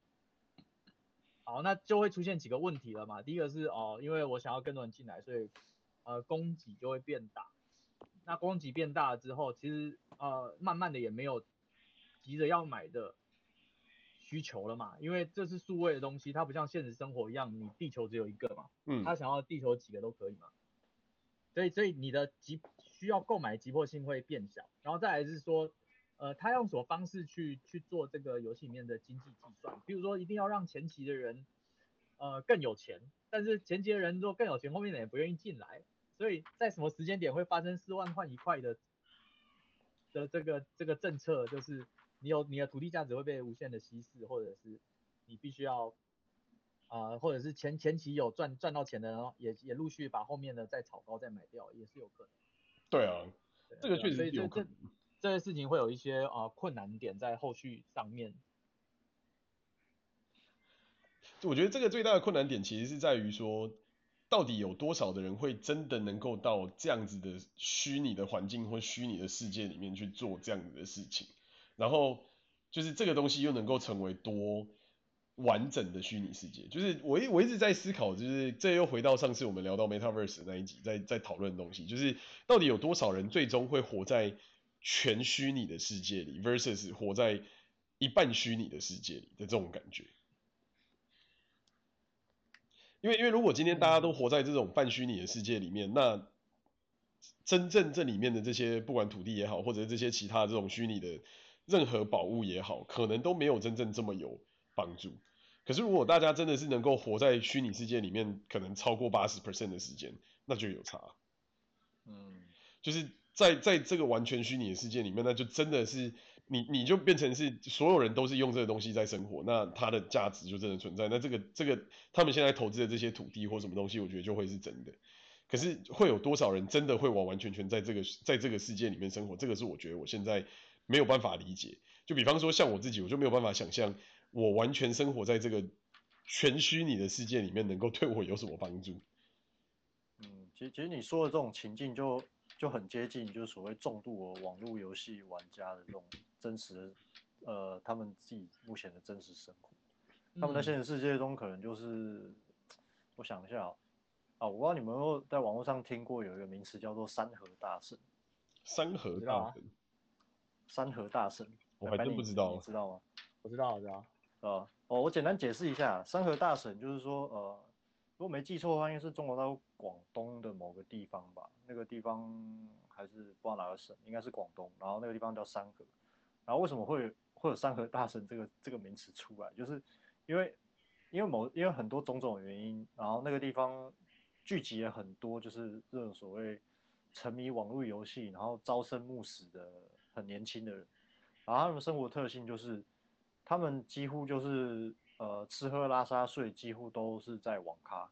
好，那就会出现几个问题了嘛，第一个是哦，因为我想要更多人进来，所以呃供给就会变大。那供给变大了之后，其实呃慢慢的也没有急着要买的需求了嘛，因为这是数位的东西，它不像现实生活一样，你地球只有一个嘛，嗯，他想要地球几个都可以嘛，所以所以你的急需要购买急迫性会变小，然后再来是说，呃，他用什么方式去去做这个游戏里面的经济计算？比如说，一定要让前期的人，呃，更有钱，但是前期的人如果更有钱，后面的人也不愿意进来，所以在什么时间点会发生四万换一块的的这个这个政策，就是你有你的土地价值会被无限的稀释，或者是你必须要啊、呃，或者是前前期有赚赚到钱的，然后也也陆续把后面的再炒高再买掉，也是有可能。对啊，对这个确实有可能。这些事情会有一些啊、呃、困难点在后续上面。我觉得这个最大的困难点其实是在于说，到底有多少的人会真的能够到这样子的虚拟的环境或虚拟的世界里面去做这样子的事情，然后就是这个东西又能够成为多完整的虚拟世界。就是我一我一直在思考，就是这又回到上次我们聊到 Metaverse 那一集，在在讨论的东西，就是到底有多少人最终会活在全虚拟的世界里，versus 活在一半虚拟的世界里的这种感觉。因为，因为如果今天大家都活在这种半虚拟的世界里面，那真正这里面的这些不管土地也好，或者这些其他这种虚拟的任何宝物也好，可能都没有真正这么有帮助。可是，如果大家真的是能够活在虚拟世界里面，可能超过八十 percent 的时间，那就有差。嗯，就是。在在这个完全虚拟的世界里面，那就真的是你你就变成是所有人都是用这个东西在生活，那它的价值就真的存在。那这个这个他们现在投资的这些土地或什么东西，我觉得就会是真的。可是会有多少人真的会完完全全在这个在这个世界里面生活？这个是我觉得我现在没有办法理解。就比方说像我自己，我就没有办法想象我完全生活在这个全虚拟的世界里面能够对我有什么帮助。嗯，其实其实你说的这种情境就。就很接近，就是所谓重度的网络游戏玩家的这种真实，呃，他们自己目前的真实生活。他们在现实世界中可能就是，我想一下啊，啊，我不知道你们有没有在网络上听过有一个名词叫做“山河大神”。山河大神。山河大神。我还真不知道。你知道吗？我知道，我知道。啊，哦，我简单解释一下，山河大神就是说，呃。如果没记错的话，应该是中国大陆广东的某个地方吧。那个地方还是不知道哪个省，应该是广东。然后那个地方叫山河。然后为什么会会有山河大神这个这个名词出来？就是因为因为某因为很多种种原因，然后那个地方聚集了很多就是这种所谓沉迷网络游戏，然后朝生暮死的很年轻的人。然后他们生活特性就是他们几乎就是。呃，吃喝拉撒睡几乎都是在网咖，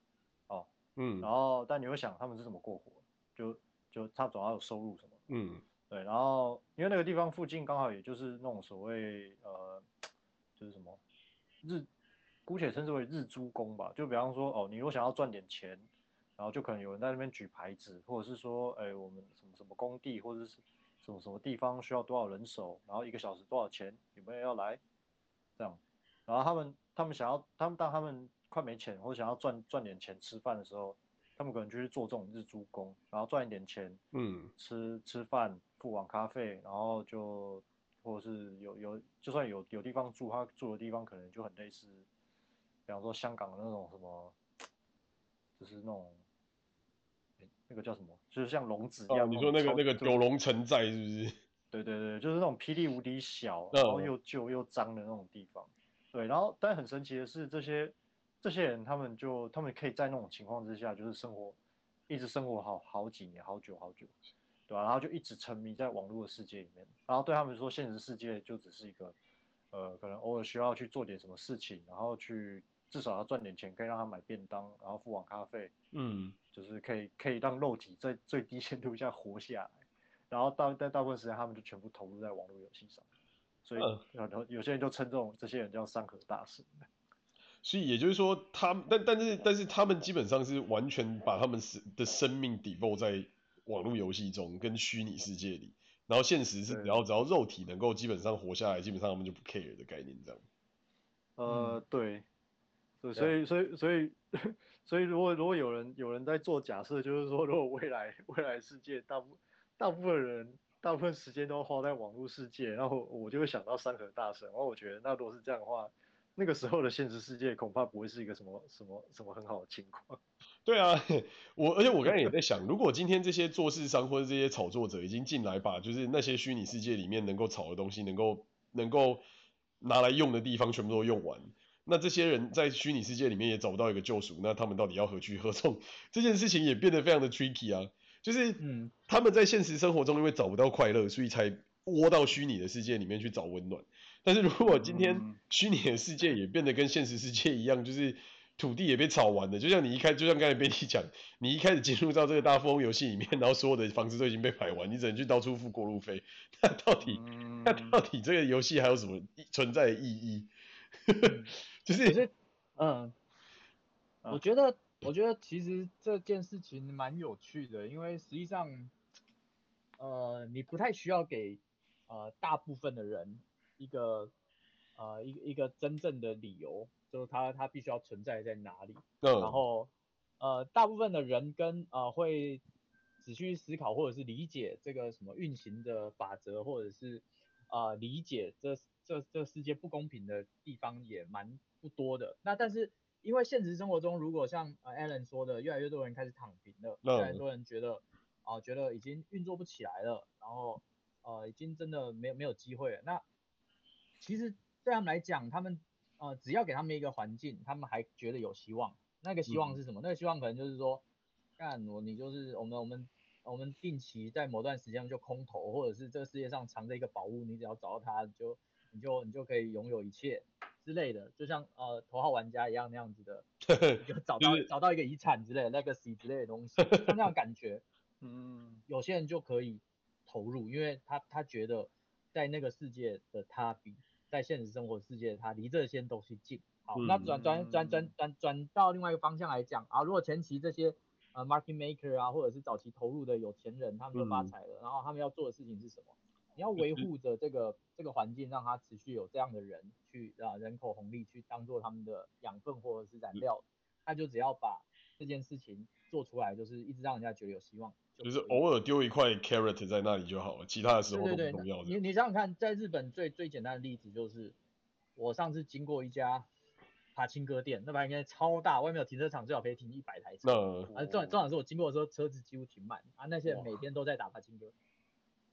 嗯，然后但你会想他们是怎么过活？就就他总要有收入什么？嗯，对，然后因为那个地方附近刚好也就是那种所谓呃，就是什么日，姑且称之为日租工吧。就比方说哦，你如果想要赚点钱，然后就可能有人在那边举牌子，或者是说，哎，我们什么什么工地或者是什么什么地方需要多少人手，然后一个小时多少钱，有没有要来？这样，然后他们。他们想要，他们当他们快没钱或者想要赚赚点钱吃饭的时候，他们可能就去做这种日租工，然后赚一点钱，嗯，吃吃饭付网咖费，然后就或者是有有就算有有地方住，他住的地方可能就很类似，比方说香港的那种什么，就是那种，那个叫什么，就是像笼子一样。哦，你说那个那个九龙城寨是不是？对对对，就是那种霹雳无敌小，然后又旧又脏的那种地方。对，然后但很神奇的是，这些这些人他们就他们可以在那种情况之下，就是生活一直生活好好几年，好久好久，对吧？然后就一直沉迷在网络的世界里面。然后对他们说，现实世界就只是一个，呃，可能偶尔需要去做点什么事情，然后去至少要赚点钱，可以让他买便当，然后付网咖费，嗯，就是可以可以让肉体在最低限度下活下来。然后大在大部分时间，他们就全部投入在网络游戏上。所以有有些人就称这种这些人叫山河大神。所以也就是说，他们但但是但是他们基本上是完全把他们的生命 devote 在网络游戏中跟虚拟世界里，然后现实是只要只要肉体能够基本上活下来，基本上他们就不 care 的概念这样。呃，对，所以所以所以所以 所以如果如果有人有人在做假设，就是说如果未来未来世界大部大部分人。大部分时间都花在网络世界，然后我就会想到山河大神。然后我觉得，那如果是这样的话，那个时候的现实世界恐怕不会是一个什么什么什么很好的情况。对啊，我而且我刚才也在想，如果今天这些做市商或者这些炒作者已经进来，把就是那些虚拟世界里面能够炒的东西，能够能够拿来用的地方全部都用完，那这些人在虚拟世界里面也找不到一个救赎，那他们到底要何去何从？这件事情也变得非常的 tricky 啊，就是嗯，他们在现实生活中因为找不到快乐，所以才窝到虚拟的世界里面去找温暖。但是如果今天虚拟的世界也变得跟现实世界一样，就是土地也被炒完了，就像你一开，就像刚才 Betty 讲，你一开始进入到这个大富翁游戏里面，然后所有的房子都已经被买完，你只能去到处付过路费，那到底，那到底这个游戏还有什么存在的意义？就是，嗯，我觉得，我觉得其实这件事情蛮有趣的，因为实际上，呃，你不太需要给呃大部分的人。一个呃，一个一个真正的理由，就是它它必须要存在在哪里。对。然后呃，大部分的人跟呃会仔细思考或者是理解这个什么运行的法则，或者是呃理解这这这世界不公平的地方也蛮不多的。那但是因为现实生活中，如果像呃 Alan 说的，越来越多人开始躺平了，越来越多人觉得啊、呃、觉得已经运作不起来了，然后呃已经真的没有没有机会了。那其实对他们来讲，他们呃只要给他们一个环境，他们还觉得有希望。那个希望是什么？嗯、那个希望可能就是说，干我你就是我们我们我们定期在某段时间就空投，或者是这个世界上藏着一个宝物，你只要找到它，就你就你就可以拥有一切之类的。就像呃头号玩家一样那样子的，就找到找到一个遗产之类的 legacy 之类的东西，像那样感觉，嗯，有些人就可以投入，因为他他觉得在那个世界的他比。在现实生活世界，它离这些东西近。好，嗯、那转转转转转转到另外一个方向来讲啊，如果前期这些呃 market maker 啊，或者是早期投入的有钱人，他们都发财了，嗯、然后他们要做的事情是什么？你要维护着这个这个环境，让它持续有这样的人去啊人口红利去当做他们的养分或者是燃料，那就只要把这件事情做出来，就是一直让人家觉得有希望。就是偶尔丢一块 carrot 在那里就好了，其他的时候都不重要你你想想看，在日本最最简单的例子就是，我上次经过一家爬青哥店，那边应该超大，外面有停车场，最好可以停一百台车。那啊，正正好是我经过的时候，车子几乎停满啊，那些人每天都在打爬青哥。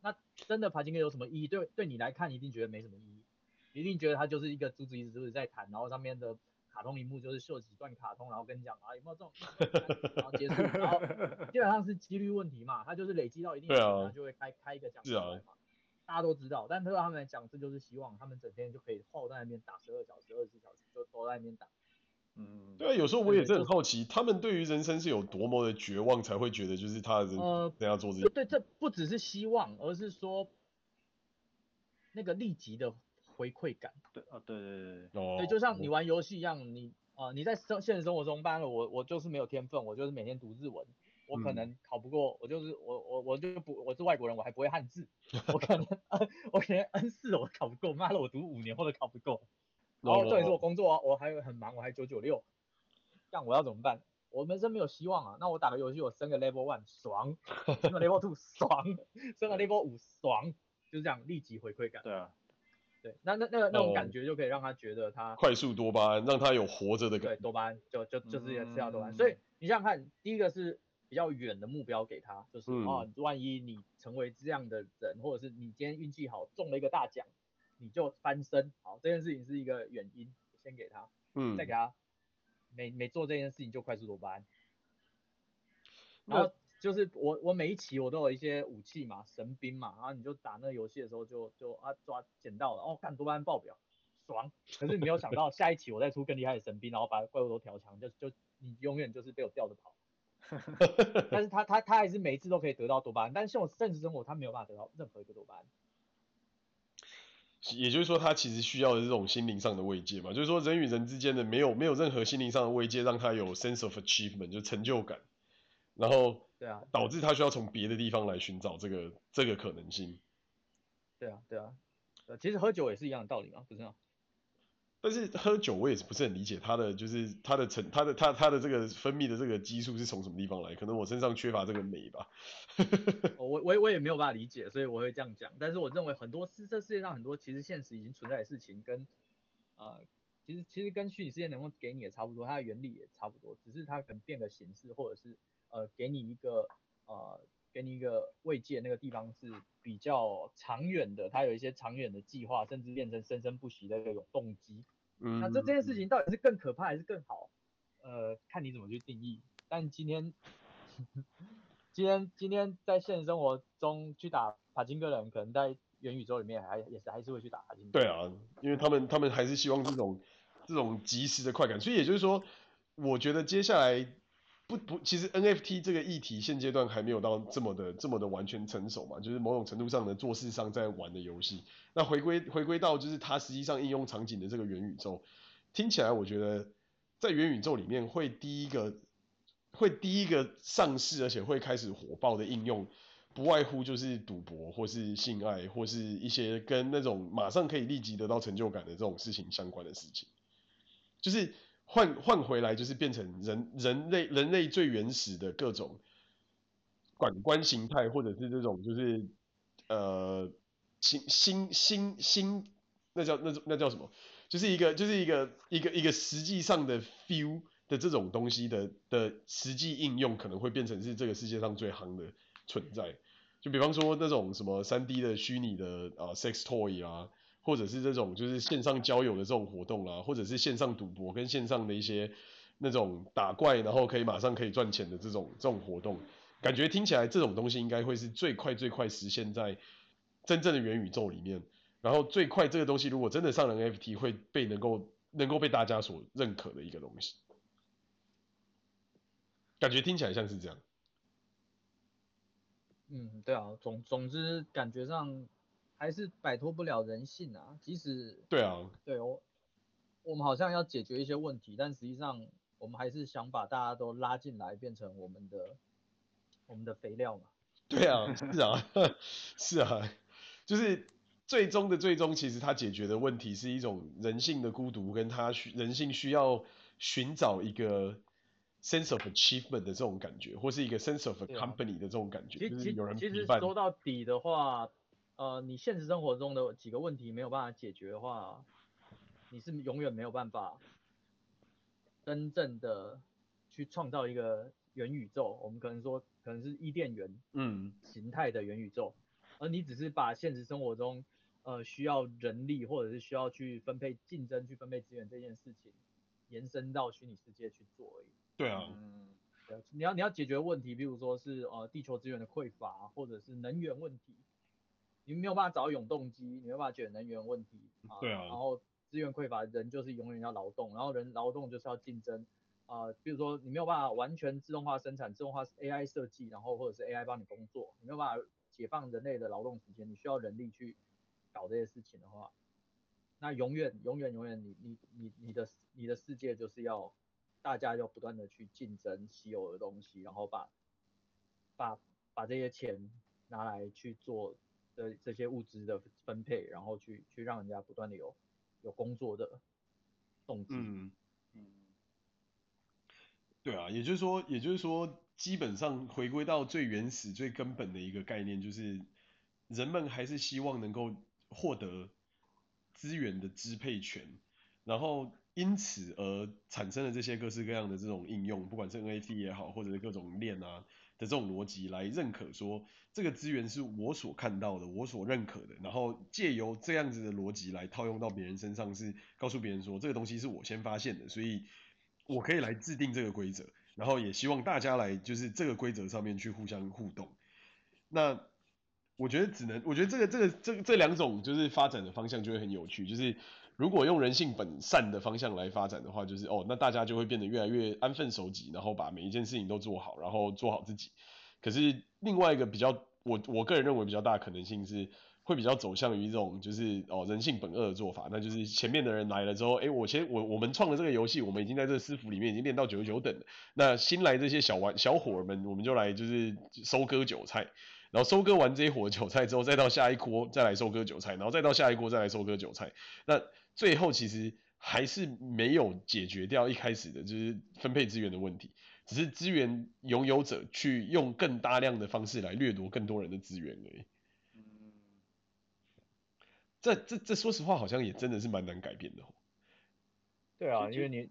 那真的爬青哥有什么意义？对对你来看，你一定觉得没什么意义，一定觉得它就是一个珠子一直珠子在弹，然后上面的。卡通荧幕就是秀几段卡通，然后跟你讲啊有没有这种，然后结束，然后基本上是几率问题嘛，他就是累积到一定程度，它就会开开一个奖出来嘛，大家都知道，但对他们来讲，这就是希望，他们整天就可以耗在那边打十二小时、二十四小时，就都在那边打。嗯，对啊，有时候我也是很好奇，他们对于人生是有多么的绝望，才会觉得就是他的人这样做这些。对，这不只是希望，而是说那个立即的。回馈感，对啊，对对对对，对，就像你玩游戏一样，你啊、呃，你在生现实生活中，当然我我就是没有天分，我就是每天读日文，我可能考不过，我就是我我我就不我是外国人，我还不会汉字，我可能 我可能 N 四我考不过，妈的我读五年我都考不过，然后这也是我工作啊，我还很忙，我还九九六，这样我要怎么办？我人生没有希望啊，那我打个游戏我升个 level one 爽，升个 level two 爽，升个 level 五爽，就是这样立即回馈感，对啊。对，那那那个那种感觉就可以让他觉得他快速多巴胺，让他有活着的感觉。对，多巴胺就就就是也是要多巴胺。嗯、所以你想想看，第一个是比较远的目标给他，就是、嗯、哦，万一你成为这样的人，或者是你今天运气好中了一个大奖，你就翻身。好，这件事情是一个原因，先给他，嗯，再给他每每做这件事情就快速多巴胺，然后。就是我我每一期我都有一些武器嘛，神兵嘛，然后你就打那个游戏的时候就就啊抓捡到了，哦，干多巴胺爆表，爽。可是你没有想到下一期我再出更厉害的神兵，然后把怪物都调强，就就你永远就是被我吊着跑。但是他他他还是每一次都可以得到多巴胺，但是现实生活他没有办法得到任何一个多巴胺。也就是说他其实需要的这种心灵上的慰藉嘛，就是说人与人之间的没有没有任何心灵上的慰藉，让他有 sense of achievement 就成就感。然后，对啊，导致他需要从别的地方来寻找这个这个可能性。对啊，对啊，其实喝酒也是一样的道理嘛，不是吗？但是喝酒我也是不是很理解他的，就是他的成，他的他他的这个分泌的这个激素是从什么地方来？可能我身上缺乏这个酶吧。我我我也没有办法理解，所以我会这样讲。但是我认为很多世这世界上很多其实现实已经存在的事情跟，跟、呃、啊其实其实跟虚拟世界能够给你也差不多，它的原理也差不多，只是它可能变个形式，或者是呃给你一个呃给你一个慰藉，那个地方是比较长远的，它有一些长远的计划，甚至变成生生不息的一种动机。嗯，那这这件事情到底是更可怕还是更好？呃，看你怎么去定义。但今天 今天今天在现实生活中去打帕金哥的人，可能在元宇宙里面还也是还是会去打帕金哥。对啊，因为他们他们还是希望这种。这种及时的快感，所以也就是说，我觉得接下来不不，其实 NFT 这个议题现阶段还没有到这么的这么的完全成熟嘛，就是某种程度上的做事上在玩的游戏。那回归回归到就是它实际上应用场景的这个元宇宙，听起来我觉得在元宇宙里面会第一个会第一个上市，而且会开始火爆的应用，不外乎就是赌博或是性爱或是一些跟那种马上可以立即得到成就感的这种事情相关的事情。就是换换回来，就是变成人人类人类最原始的各种感官形态，或者是这种就是呃新新新新那叫那那叫什么？就是一个就是一个一个一个实际上的 feel 的这种东西的的实际应用，可能会变成是这个世界上最夯的存在。就比方说那种什么三 D 的虚拟的、呃、sex toy 啊。或者是这种就是线上交友的这种活动啦，或者是线上赌博跟线上的一些那种打怪，然后可以马上可以赚钱的这种这种活动，感觉听起来这种东西应该会是最快最快实现在真正的元宇宙里面。然后最快这个东西如果真的上了 NFT，会被能够能够被大家所认可的一个东西，感觉听起来像是这样。嗯，对啊，总总之感觉上。还是摆脱不了人性啊！即使对啊，对我，我们好像要解决一些问题，但实际上我们还是想把大家都拉进来，变成我们的我们的肥料嘛。对啊，是啊，是啊，就是最终的最终，其实它解决的问题是一种人性的孤独，跟他需人性需要寻找一个 sense of achievement 的这种感觉，或是一个 sense of a company 的这种感觉。其实其实说到底的话。呃，你现实生活中的几个问题没有办法解决的话，你是永远没有办法真正的去创造一个元宇宙。我们可能说，可能是伊甸园嗯形态的元宇宙，嗯，而你只是把现实生活中呃需要人力或者是需要去分配竞争去分配资源这件事情延伸到虚拟世界去做而已。对啊，嗯，你要你要解决问题，比如说是呃地球资源的匮乏，或者是能源问题。你没有办法找到永动机，你没有办法解决能源问题啊，对啊，然后资源匮乏，人就是永远要劳动，然后人劳动就是要竞争啊，比如说你没有办法完全自动化生产，自动化 AI 设计，然后或者是 AI 帮你工作，你没有办法解放人类的劳动时间，你需要人力去搞这些事情的话，那永远永远永远你你你你的你的世界就是要大家要不断的去竞争稀有的东西，然后把把把这些钱拿来去做。的这些物资的分配，然后去去让人家不断的有有工作的动机。嗯，对啊，也就是说，也就是说，基本上回归到最原始、最根本的一个概念，就是人们还是希望能够获得资源的支配权，然后因此而产生了这些各式各样的这种应用，不管是 NFT 也好，或者是各种链啊。的这种逻辑来认可说，这个资源是我所看到的，我所认可的，然后借由这样子的逻辑来套用到别人身上，是告诉别人说，这个东西是我先发现的，所以我可以来制定这个规则，然后也希望大家来就是这个规则上面去互相互动。那我觉得只能，我觉得这个这个这这两种就是发展的方向就会很有趣，就是。如果用人性本善的方向来发展的话，就是哦，那大家就会变得越来越安分守己，然后把每一件事情都做好，然后做好自己。可是另外一个比较，我我个人认为比较大的可能性是，会比较走向于一种就是哦人性本恶的做法，那就是前面的人来了之后，哎，我先我我们创了这个游戏，我们已经在这个师傅里面已经练到九十九等了，那新来这些小玩小伙儿们，我们就来就是收割韭菜。然后收割完这一伙韭菜之后，再到下一锅再来收割韭菜，然后再到下一锅再来收割韭菜。那最后其实还是没有解决掉一开始的就是分配资源的问题，只是资源拥有者去用更大量的方式来掠夺更多人的资源而已。这这这说实话好像也真的是蛮难改变的。对啊，因为你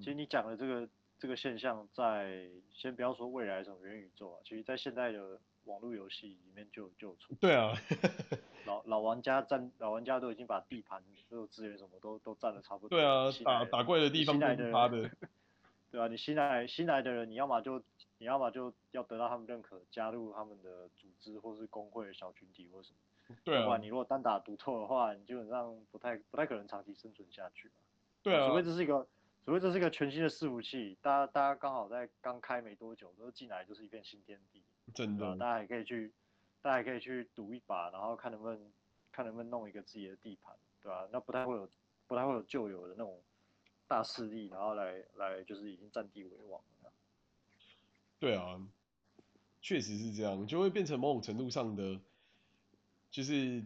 其实你讲的这个这个现象在，在先不要说未来什么元宇宙啊，其实在现在的网络游戏里面就就有出。对啊，老老玩家占老玩家都已经把地盘所有资源什么都都占的差不多。对啊，打打怪的地方都是他的。对啊，你新来新来的人，你要么就你要么就要得到他们认可，加入他们的组织或是工会小群体或什么。对啊。不然你如果单打独斗的话，你基本上不太不太可能长期生存下去。对啊。除非这是一个，除非这是一个全新的伺服器，大家大家刚好在刚开没多久，都进来就是一片新天地。真的。大家也可以去，大家也可以去赌一把，然后看能不能看能不能弄一个自己的地盘，对吧？那不太会有不太会有旧有的那种。大势力，然后来来就是已经占地为王了。对啊，确实是这样，就会变成某种程度上的，就是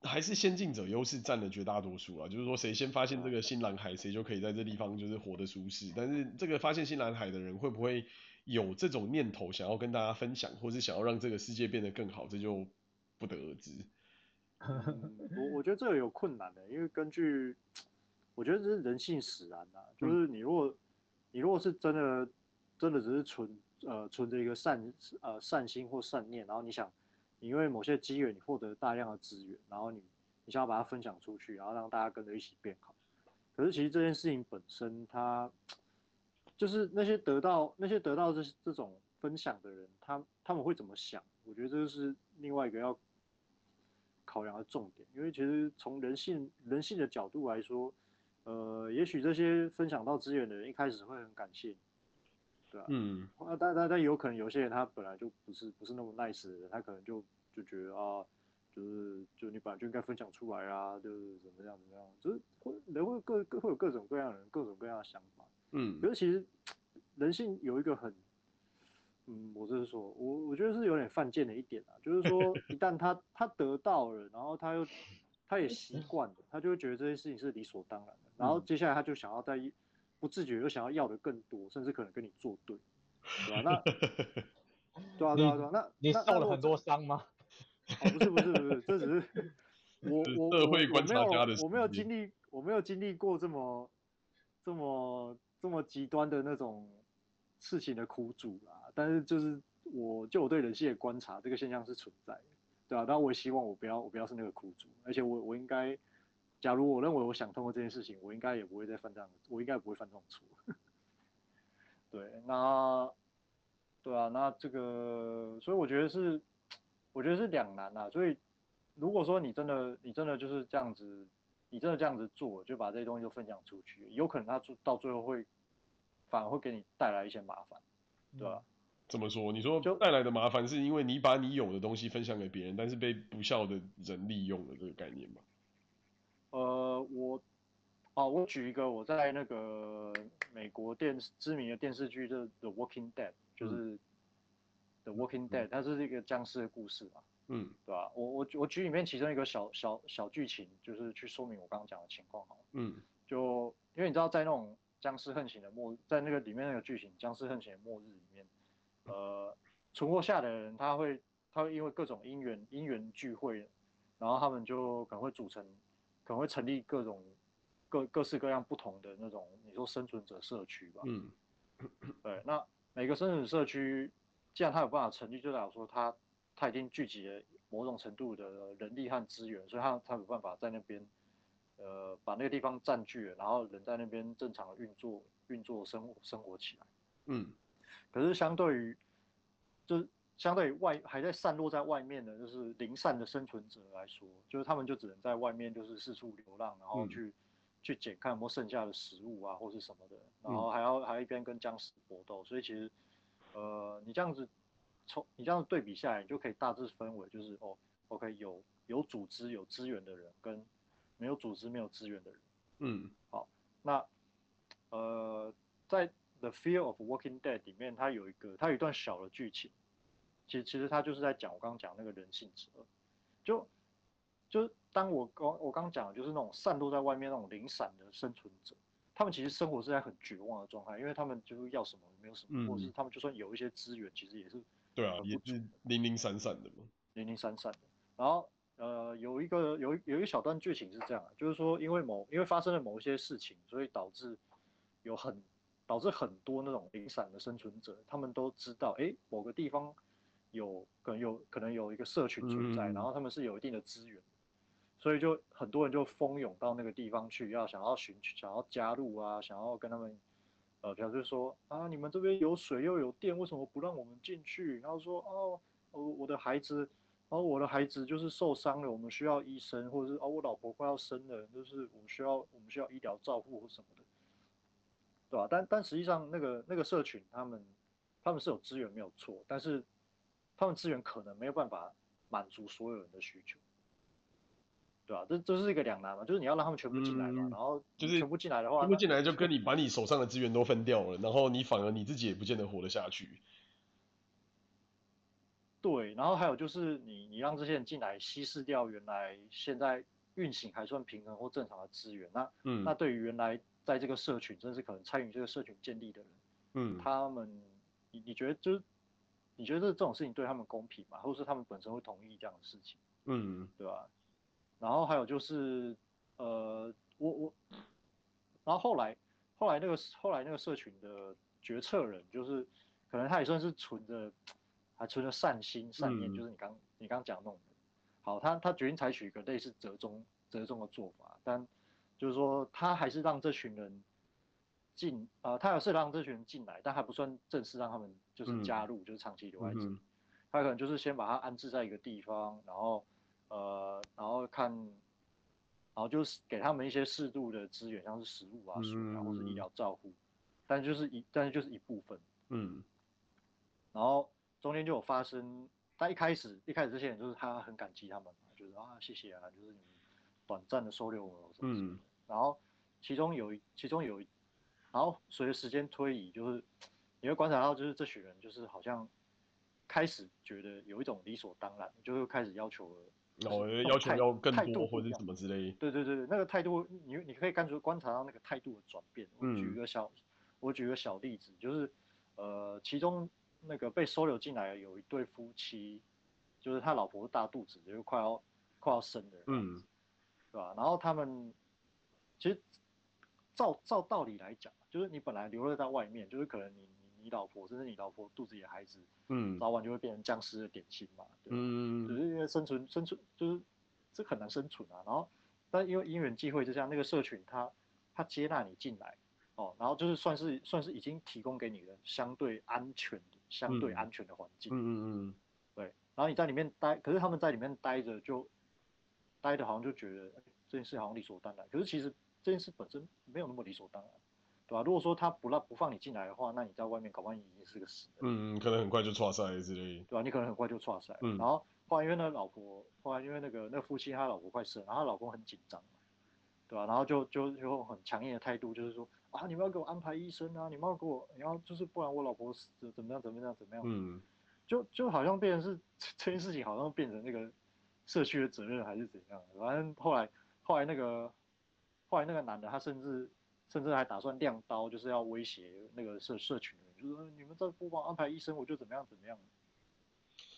还是先进者优势占了绝大多数啊。就是说，谁先发现这个新蓝海，谁就可以在这地方就是活得舒适。但是这个发现新蓝海的人会不会有这种念头，想要跟大家分享，或是想要让这个世界变得更好，这就不得而知。嗯、我我觉得这个有困难的，因为根据。我觉得这是人性使然呐、啊，就是你如果，你如果是真的，真的只是存呃存着一个善呃善心或善念，然后你想，你因为某些机缘你获得大量的资源，然后你你想要把它分享出去，然后让大家跟着一起变好。可是其实这件事情本身，它就是那些得到那些得到这这种分享的人，他他们会怎么想？我觉得这是另外一个要考量的重点，因为其实从人性人性的角度来说。呃，也许这些分享到资源的人一开始会很感谢你，对吧？嗯，啊，但但但有可能有些人他本来就不是不是那么 nice 的人，他可能就就觉得啊，就是就你本来就应该分享出来啊，就是怎么样怎么样，就是会人会各各会有各种各样的人，各种各样的想法。嗯，可是其是人性有一个很，嗯，我就是说我我觉得是有点犯贱的一点啊，就是说 一旦他他得到了，然后他又他也习惯了，他就会觉得这件事情是理所当然的。然后接下来他就想要在不自觉又想要要的更多，甚至可能跟你作对，对吧？那 对啊对啊对啊，那你受了很多伤吗？哦，不是不是不是，这只是 我我我我没有我没有经历我没有经历过这么这么这么极端的那种事情的苦主啦。但是就是我就我对人性的观察，这个现象是存在的，对啊，但我也希望我不要我不要是那个苦主，而且我我应该。假如我认为我想通过这件事情，我应该也不会再犯这样，我应该不会犯这种错。对，那，对啊，那这个，所以我觉得是，我觉得是两难啊。所以，如果说你真的，你真的就是这样子，你真的这样子做，就把这些东西都分享出去，有可能他到最后会，反而会给你带来一些麻烦，对吧？怎么说？你说就带来的麻烦是因为你把你有的东西分享给别人，但是被不孝的人利用了这个概念吗？呃，我，啊，我举一个我在那个美国电视知名的电视剧，就是《The Walking Dead》，就是《The Walking Dead》，它是一个僵尸的故事嘛，嗯，对吧？我我我举里面其中一个小小小剧情，就是去说明我刚刚讲的情况好了，嗯，就因为你知道在那种僵尸横行的末，在那个里面那个剧情僵尸横行的末日里面，呃，存活下的人他会他会因为各种因缘因缘聚会，然后他们就可能会组成。可能会成立各种各各式各样不同的那种，你说生存者社区吧。嗯，对，那每个生存社区，既然他有办法成立，就代表说他他已经聚集了某种程度的人力和资源，所以他他有办法在那边，呃，把那个地方占据了，然后人在那边正常的运作运作生活生活起来。嗯，可是相对于，就是。相对于外还在散落在外面的，就是零散的生存者来说，就是他们就只能在外面就是四处流浪，然后去、嗯、去捡看有没有剩下的食物啊，或是什么的，然后还要、嗯、还要一边跟僵尸搏斗，所以其实，呃，你这样子从你这样子对比下来，你就可以大致分为就是哦，OK 有有组织有资源的人跟没有组织没有资源的人，嗯，好，那呃在 The Fear of Walking Dead 里面，它有一个它有一段小的剧情。其实其实它就是在讲我刚刚讲那个人性之恶，就就当我刚我刚讲的就是那种散落在外面那种零散的生存者，他们其实生活是在很绝望的状态，因为他们就是要什么没有什么，嗯、或者是他们就算有一些资源，其实也是对啊，也是零零散散的嘛，零零散散的。然后呃有一个有有一小段剧情是这样，就是说因为某因为发生了某一些事情，所以导致有很导致很多那种零散的生存者，他们都知道，哎，某个地方有可能有可能有一个社群存在，嗯、然后他们是有一定的资源，所以就很多人就蜂拥到那个地方去，要想要寻求，想要加入啊，想要跟他们，呃，表示说啊，你们这边有水又有电，为什么不让我们进去？然后说哦，哦，我的孩子。然后我的孩子就是受伤了，我们需要医生，或者是哦，我老婆快要生了，就是我们需要我们需要医疗照护或什么的，对吧？但但实际上那个那个社群他们他们是有资源没有错，但是他们资源可能没有办法满足所有人的需求，对吧？这这是一个两难嘛，就是你要让他们全部进来嘛，嗯、然后就是全部进来的话，全部进来就跟你把你手上的资源都分掉了，然后你反而你自己也不见得活得下去。对，然后还有就是你你让这些人进来稀释掉原来现在运行还算平衡或正常的资源，那嗯，那对于原来在这个社群，甚至可能参与这个社群建立的人，嗯，他们你你觉得就是你觉得这种事情对他们公平吗？或者是他们本身会同意这样的事情？嗯，对吧？然后还有就是呃，我我，然后后来后来那个后来那个社群的决策人，就是可能他也算是存着。还存着善心善念，就是你刚、嗯、你刚讲那种，好，他他决定采取一个类似折中折中的做法，但就是说他还是让这群人进，呃，他也是让这群人进来，但还不算正式让他们就是加入，嗯、就是长期留在这他可能就是先把他安置在一个地方，然后呃，然后看，然后就是给他们一些适度的资源，像是食物啊、水啊，或是医疗照护，但就是一但是就是一部分，嗯，然后。中间就有发生，但一开始一开始这些人就是他很感激他们，就是啊谢谢啊，就是你们短暂的收留我什么什么，嗯，然后其中有其中有，然后随着时间推移，就是你会观察到，就是这群人就是好像开始觉得有一种理所当然，就是开始要求了，哦，要求要更多或者什么之类，对对对，那个态度你你可以感觉观察到那个态度的转变。我举一个小，嗯，我举一个小例子，就是呃其中。那个被收留进来有一对夫妻，就是他老婆大肚子，就是快要快要生的，嗯，对吧？然后他们其实照照道理来讲，就是你本来流落在外面，就是可能你你你老婆甚至你老婆肚子里的孩子，嗯，早晚就会变成僵尸的点心嘛，对吧？嗯，只是因为生存生存就是这很难生存啊。然后但因为因缘际会，就像那个社群他他接纳你进来，哦，然后就是算是算是已经提供给你的相对安全的。相对安全的环境，嗯嗯嗯，对，然后你在里面待，可是他们在里面待着就待的好像就觉得、欸、这件事好像理所当然，可是其实这件事本身没有那么理所当然，对吧？如果说他不让不放你进来的话，那你在外面搞不好已经是个死人，嗯嗯，可能很快就挫赛之类，对吧？你可能很快就挫赛，嗯，然后后来因为那老婆，后来因为那个那夫妻他老婆快生，然后他老公很紧张，对吧？然后就就就很强硬的态度，就是说。啊！你们要给我安排医生啊！你们要给我，你要就是不然我老婆死怎么样？怎么样？怎么样？嗯，就就好像变成是这件事情，好像变成那个社区的责任还是怎样？反正后来后来那个后来那个男的，他甚至甚至还打算亮刀，就是要威胁那个社社群的人，就是说你们再不帮我安排医生，我就怎么样怎么样。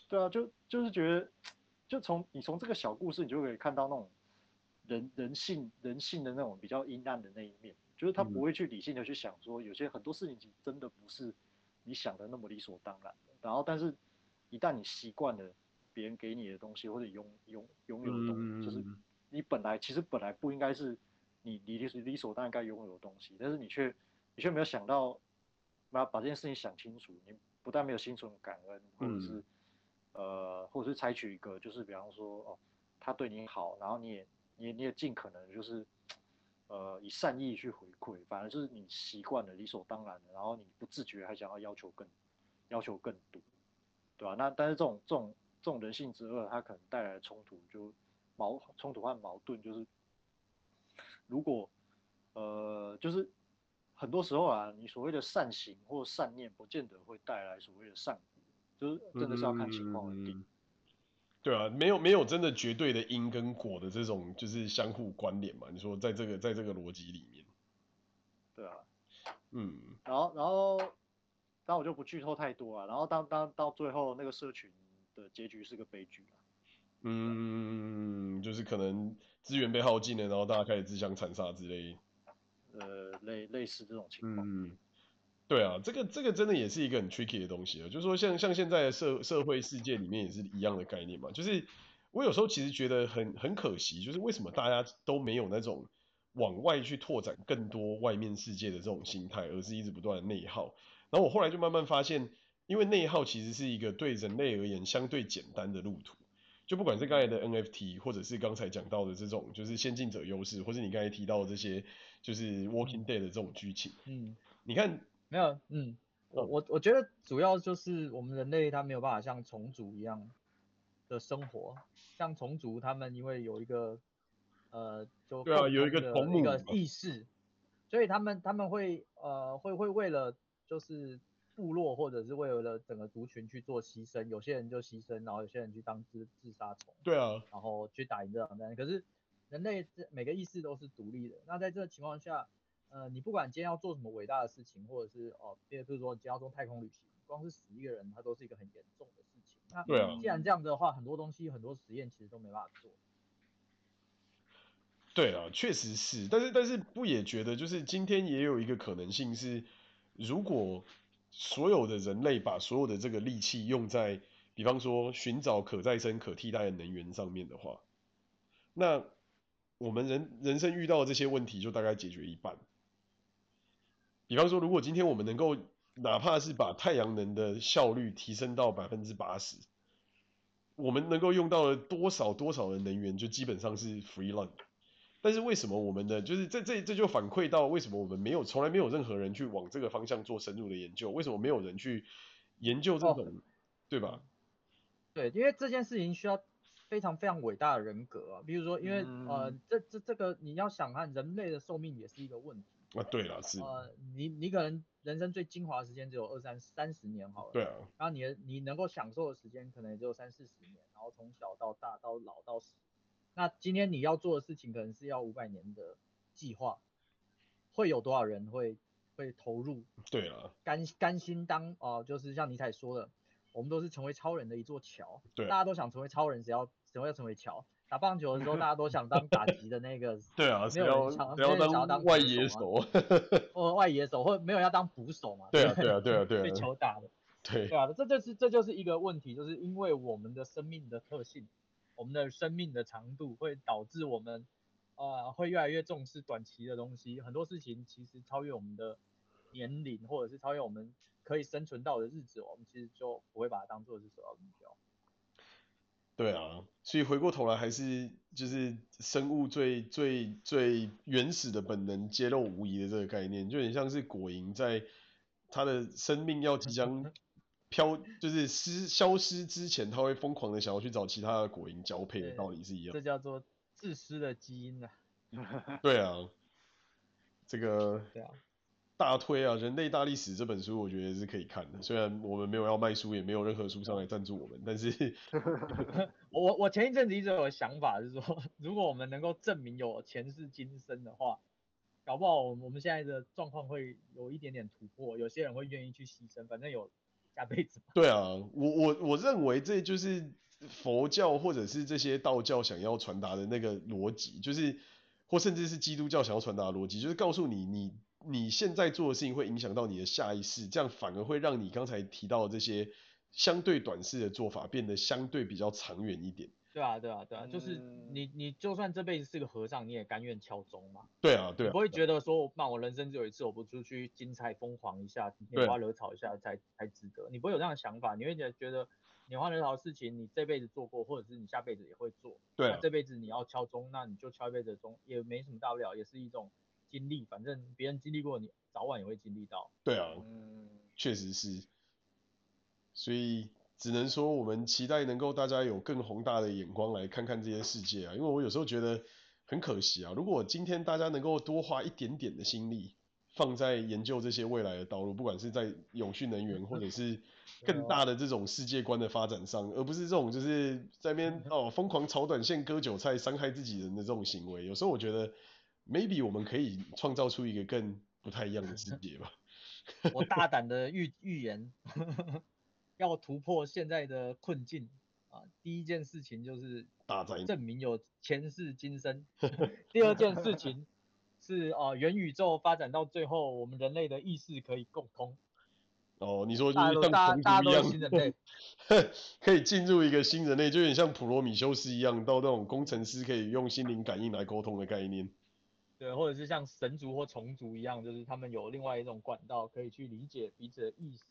对啊，就就是觉得，就从你从这个小故事，你就可以看到那种人人性人性的那种比较阴暗的那一面。就是他不会去理性的去想说，有些很多事情真的不是你想的那么理所当然的。然后，但是一旦你习惯了别人给你的东西或者拥拥拥有的东西，就是你本来其实本来不应该是你理理理所当然该拥有的东西，但是你却你却没有想到把把这件事情想清楚。你不但没有心存感恩，或者是呃，或者是采取一个就是比方说哦，他对你好，然后你也你也你也尽可能就是。呃，以善意去回馈，反而是你习惯了理所当然的，然后你不自觉还想要要求更，要求更多，对吧？那但是这种这种这种人性之恶，它可能带来的冲突就矛冲突和矛盾就是，如果呃就是很多时候啊，你所谓的善行或善念，不见得会带来所谓的善果，就是真的是要看情况而定。嗯嗯对啊，没有没有真的绝对的因跟果的这种就是相互关联嘛？你说在这个在这个逻辑里面，对啊，嗯，然后然后，但我就不剧透太多啊。然后当当到最后那个社群的结局是个悲剧啊，嗯，就是可能资源被耗尽了，然后大家开始自相残杀之类。呃类类似这种情况。嗯，对啊，这个这个真的也是一个很 tricky 的东西啊，就是说像像现在的社社会世界里面也是一样的概念嘛，就是我有时候其实觉得很很可惜，就是为什么大家都没有那种往外去拓展更多外面世界的这种心态，而是一直不断的内耗。然后我后来就慢慢发现，因为内耗其实是一个对人类而言相对简单的路途。就不管是刚才的 NFT，或者是刚才讲到的这种，就是先进者优势，或是你刚才提到的这些，就是 Walking Dead 的这种剧情。嗯，你看，没有，嗯，我我我觉得主要就是我们人类他没有办法像虫族一样的生活，像虫族他们因为有一个，呃，就对啊，有一个同一个意识，所以他们他们会呃会会为了就是。部落或者是为了整个族群去做牺牲，有些人就牺牲，然后有些人去当自自杀虫。对啊，然后去打赢这场战。可是人类这每个意识都是独立的。那在这个情况下，呃，你不管今天要做什么伟大的事情，或者是哦，比如说今天要做太空旅行，光是死一个人，它都是一个很严重的事情。那对啊，既然这样的话，很多东西很多实验其实都没办法做。对啊，确实是。但是但是不也觉得就是今天也有一个可能性是，如果。所有的人类把所有的这个力气用在，比方说寻找可再生、可替代的能源上面的话，那我们人人生遇到的这些问题就大概解决一半。比方说，如果今天我们能够哪怕是把太阳能的效率提升到百分之八十，我们能够用到了多少多少的能源，就基本上是 free run。但是为什么我们的就是这这这就反馈到为什么我们没有从来没有任何人去往这个方向做深入的研究？为什么没有人去研究这种，哦、对吧？对，因为这件事情需要非常非常伟大的人格啊。比如说，因为、嗯、呃，这这这个你要想看人类的寿命也是一个问题啊。对了，是呃，你你可能人生最精华的时间只有二三三十年好了。对啊。然后你的你能够享受的时间可能也只有三四十年，然后从小到大到老到死。那今天你要做的事情可能是要五百年的计划，会有多少人会会投入？对啊，甘甘心当哦、呃，就是像尼采说的，我们都是成为超人的一座桥。对，大家都想成为超人，只要谁要成为桥？打棒球的时候，大家都想当打击的那个。对啊，没有人想，没有人想要当外野手。或外野手，或没有要当捕手嘛？对啊，对啊，对啊，对啊。被球打的。对。对啊，这就是这就是一个问题，就是因为我们的生命的特性。我们的生命的长度会导致我们，呃，会越来越重视短期的东西。很多事情其实超越我们的年龄，或者是超越我们可以生存到的日子，我们其实就不会把它当做是首要目标。对啊，所以回过头来还是就是生物最最最原始的本能揭露无疑的这个概念，就很像是果蝇在它的生命要即将。飘就是失消失之前，它会疯狂的想要去找其他的果蝇交配的道理是一样。这叫做自私的基因啊。对啊，这个大推啊，《人类大历史》这本书我觉得是可以看的。虽然我们没有要卖书，也没有任何书商来赞助我们，但是 我我前一阵子一直有个想法是说，如果我们能够证明有前世今生的话，搞不好我们现在的状况会有一点点突破，有些人会愿意去牺牲，反正有。下辈子。对啊，我我我认为这就是佛教或者是这些道教想要传达的那个逻辑，就是或甚至是基督教想要传达的逻辑，就是告诉你，你你现在做的事情会影响到你的下一世，这样反而会让你刚才提到的这些相对短视的做法变得相对比较长远一点。对啊，对啊，对啊，就是你，你就算这辈子是个和尚，你也甘愿敲钟嘛。对啊，对啊。不会觉得说，那我人生只有一次，我不出去精彩疯狂一下，拈花惹草一下才才值得。你不会有这样的想法，你会觉得觉得拈花惹草的事情，你这辈子做过，或者是你下辈子也会做。对啊。这辈子你要敲钟，那你就敲一辈子钟，也没什么大不了，也是一种经历。反正别人经历过，你早晚也会经历到。对啊，嗯，确实是。所以。只能说我们期待能够大家有更宏大的眼光来看看这些世界啊，因为我有时候觉得很可惜啊，如果今天大家能够多花一点点的心力放在研究这些未来的道路，不管是在永续能源或者是更大的这种世界观的发展上，而不是这种就是在那边哦疯狂炒短线割韭菜伤害自己人的这种行为，有时候我觉得 maybe 我们可以创造出一个更不太一样的世界吧。我大胆的预预言。要突破现在的困境啊，第一件事情就是大灾证明有前世今生。第二件事情是啊、呃，元宇宙发展到最后，我们人类的意识可以共通。哦，你说就是像大大家都是新人类，可以进入一个新人类，就有点像普罗米修斯一样，到那种工程师可以用心灵感应来沟通的概念。对，或者是像神族或虫族一样，就是他们有另外一种管道可以去理解彼此的意识。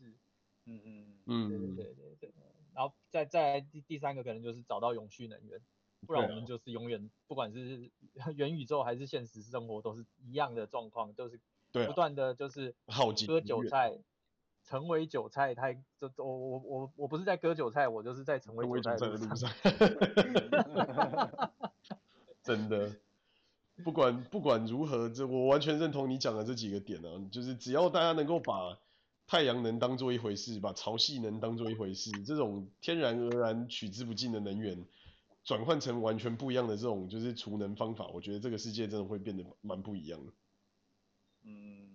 嗯嗯嗯，对对对对对。然后再再来第第三个可能就是找到永续能源，不然我们就是永远不管是元宇宙还是现实生活都是一样的状况，就是不断的就是割韭菜。成为韭菜，他这我我我我不是在割韭菜，我就是在成为韭菜的路上。真的，不管不管如何，这我完全认同你讲的这几个点啊，就是只要大家能够把太阳能当做一回事，把潮汐能当做一回事，这种天然而然取之不尽的能源，转换成完全不一样的这种就是储能方法，我觉得这个世界真的会变得蛮不一样的。嗯。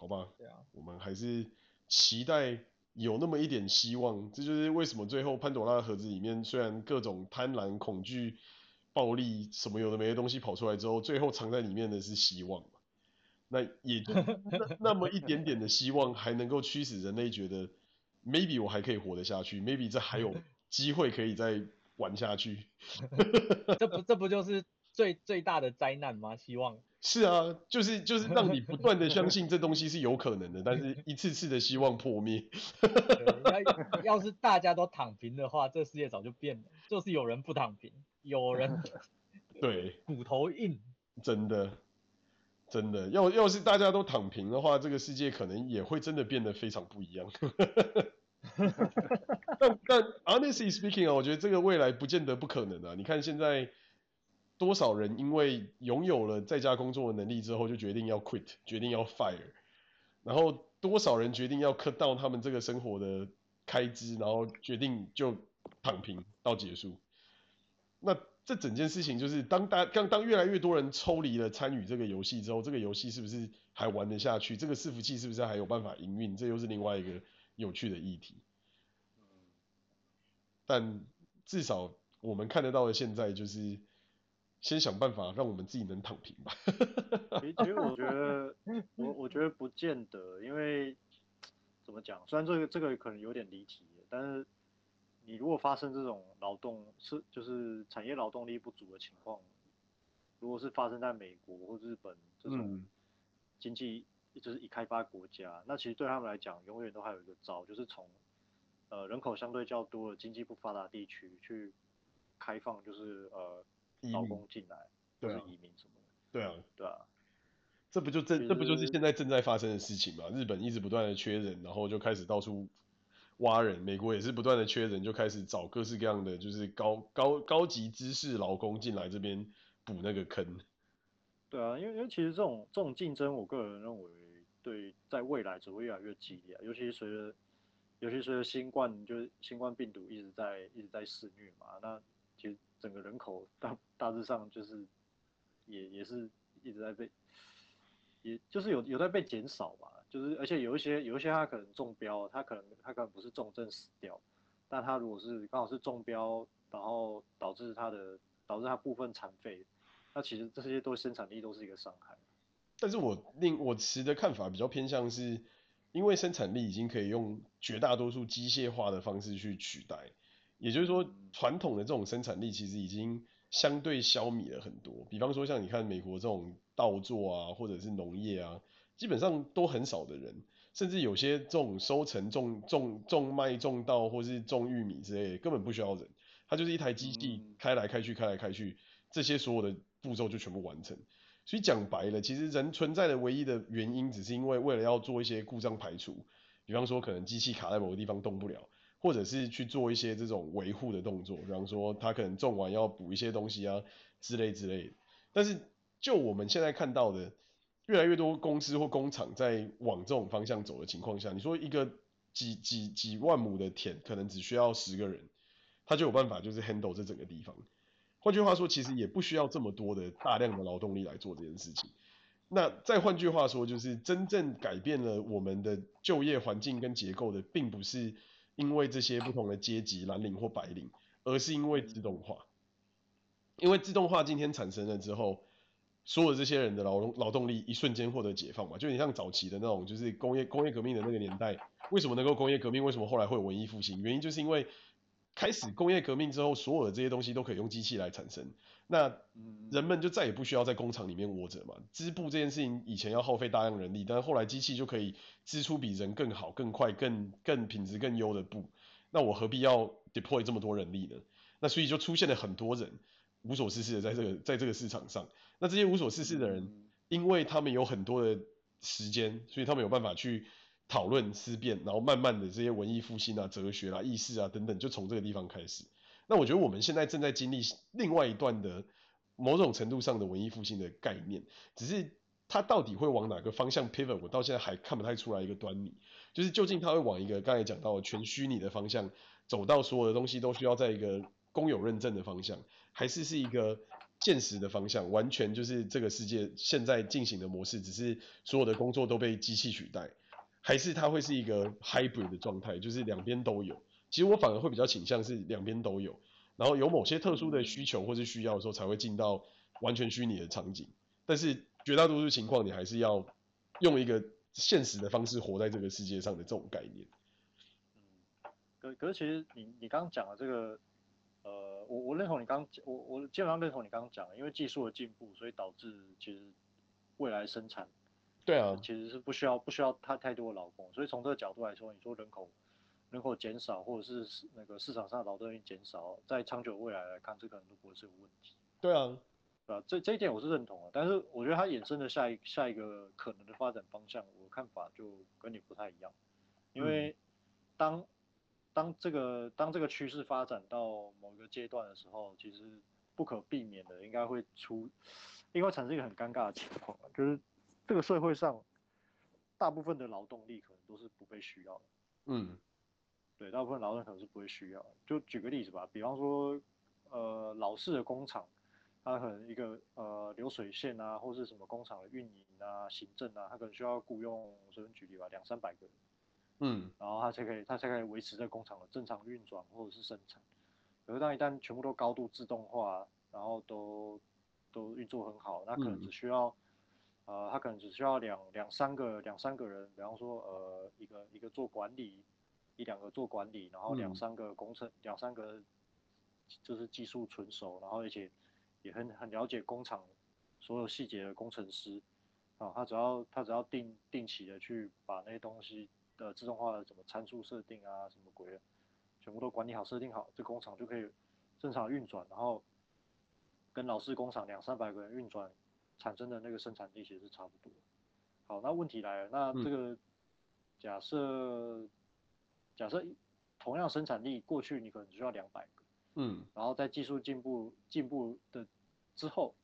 好吧，对啊，我们还是期待有那么一点希望。这就是为什么最后潘朵拉的盒子里面，虽然各种贪婪、恐惧、暴力什么有的没的东西跑出来之后，最后藏在里面的是希望。那也 就那那么一点点的希望，还能够驱使人类觉得，maybe 我还可以活得下去，maybe 这还有机会可以再玩下去。这不这不就是最最大的灾难吗？希望。是啊，就是就是让你不断的相信这东西是有可能的，但是一次次的希望破灭。要要是大家都躺平的话，这世界早就变了。就是有人不躺平，有人 对骨头硬，真的真的要要是大家都躺平的话，这个世界可能也会真的变得非常不一样。但但 honestly speaking 啊，我觉得这个未来不见得不可能啊。你看现在。多少人因为拥有了在家工作的能力之后，就决定要 quit，决定要 fire，然后多少人决定要 cut down 他们这个生活的开支，然后决定就躺平到结束。那这整件事情就是当大当当越来越多人抽离了参与这个游戏之后，这个游戏是不是还玩得下去？这个伺服器是不是还有办法营运？这又是另外一个有趣的议题。但至少我们看得到的现在就是。先想办法让我们自己能躺平吧。其实我觉得，我我觉得不见得，因为怎么讲？虽然这个这个可能有点离题，但是你如果发生这种劳动是就是产业劳动力不足的情况，如果是发生在美国或日本这种经济就是已开发国家，嗯、那其实对他们来讲，永远都还有一个招，就是从呃人口相对较多的经济不发达地区去开放，就是呃。劳工进来，对啊，移民什么的，对啊，对啊，这不就正这不就是现在正在发生的事情吗？日本一直不断的缺人，然后就开始到处挖人；美国也是不断的缺人，就开始找各式各样的就是高高高级知识劳工进来这边补那个坑。对啊，因为因为其实这种这种竞争，我个人认为对在未来只会越来越激烈啊，尤其随着尤其随着新冠就是新冠病毒一直在一直在肆虐嘛，那其实。整个人口大大致上就是也也是一直在被，也就是有有在被减少吧，就是而且有一些有一些他可能中标，他可能他可能不是重症死掉，但他如果是刚好是中标，然后导致他的导致他部分残废，那其实这些都生产力都是一个伤害。但是我另我持的看法比较偏向是，因为生产力已经可以用绝大多数机械化的方式去取代。也就是说，传统的这种生产力其实已经相对消弭了很多。比方说，像你看美国这种稻作啊，或者是农业啊，基本上都很少的人，甚至有些这种收成种种种麦、种稻或是种玉米之类的，根本不需要人，它就是一台机器开来开去、开来开去，这些所有的步骤就全部完成。所以讲白了，其实人存在的唯一的原因，只是因为为了要做一些故障排除。比方说，可能机器卡在某个地方动不了。或者是去做一些这种维护的动作，比方说他可能种完要补一些东西啊之类之类的。但是就我们现在看到的，越来越多公司或工厂在往这种方向走的情况下，你说一个几几几万亩的田，可能只需要十个人，他就有办法就是 handle 这整个地方。换句话说，其实也不需要这么多的大量的劳动力来做这件事情。那再换句话说，就是真正改变了我们的就业环境跟结构的，并不是。因为这些不同的阶级，蓝领或白领，而是因为自动化。因为自动化今天产生了之后，所有这些人的劳动劳动力一瞬间获得解放嘛，就有点像早期的那种，就是工业工业革命的那个年代，为什么能够工业革命？为什么后来会有文艺复兴？原因就是因为开始工业革命之后，所有的这些东西都可以用机器来产生，那人们就再也不需要在工厂里面窝着嘛。织布这件事情以前要耗费大量人力，但是后来机器就可以织出比人更好、更快、更更品质更优的布，那我何必要 deploy 这么多人力呢？那所以就出现了很多人无所事事的在这个在这个市场上。那这些无所事事的人，因为他们有很多的时间，所以他们有办法去讨论思辨，然后慢慢的这些文艺复兴啊、哲学啊、意识啊等等，就从这个地方开始。那我觉得我们现在正在经历另外一段的某种程度上的文艺复兴的概念，只是它到底会往哪个方向 pivot，我到现在还看不太出来一个端倪。就是究竟它会往一个刚才讲到的全虚拟的方向走到所有的东西都需要在一个公有认证的方向，还是是一个现实的方向，完全就是这个世界现在进行的模式，只是所有的工作都被机器取代，还是它会是一个 hybrid 的状态，就是两边都有。其实我反而会比较倾向是两边都有，然后有某些特殊的需求或是需要的时候才会进到完全虚拟的场景，但是绝大多数情况你还是要用一个现实的方式活在这个世界上的这种概念。嗯，可可是其实你你刚刚讲的这个。呃，我我认同你刚刚，我我基本上认同你刚刚讲的，因为技术的进步，所以导致其实未来生产，对啊，其实是不需要不需要太太多的劳工，所以从这个角度来说，你说人口人口减少，或者是那个市场上劳动力减少，在长久未来来看，这可能都不会是个问题。对啊，对啊？这这一点我是认同的，但是我觉得它衍生的下一下一个可能的发展方向，我看法就跟你不太一样，因为当。嗯当这个当这个趋势发展到某一个阶段的时候，其实不可避免的应该会出，应该产生一个很尴尬的情况，就是这个社会上大部分的劳动力可能都是不被需要的。嗯，对，大部分劳动可能是不会需要。就举个例子吧，比方说，呃，老式的工厂，它可能一个呃流水线啊，或是什么工厂的运营啊、行政啊，它可能需要雇佣，随便举例吧，两三百个人。嗯，然后它才可以，它才可以维持这工厂的正常运转或者是生产。可是当一旦全部都高度自动化，然后都都运作很好，那可能只需要，嗯、呃，它可能只需要两两三个两三个人，比方说呃一个一个做管理，一两个做管理，然后两三个工程，两、嗯、三个就是技术纯熟，然后而且也很很了解工厂所有细节的工程师，啊，他只要他只要定定期的去把那些东西。的自动化的什么参数设定啊，什么鬼的，全部都管理好、设定好，这工厂就可以正常运转，然后跟老式工厂两三百个人运转产生的那个生产力其实是差不多。好，那问题来了，那这个假设、嗯、假设同样生产力，过去你可能只需要两百个，嗯，然后在技术进步进步的之后，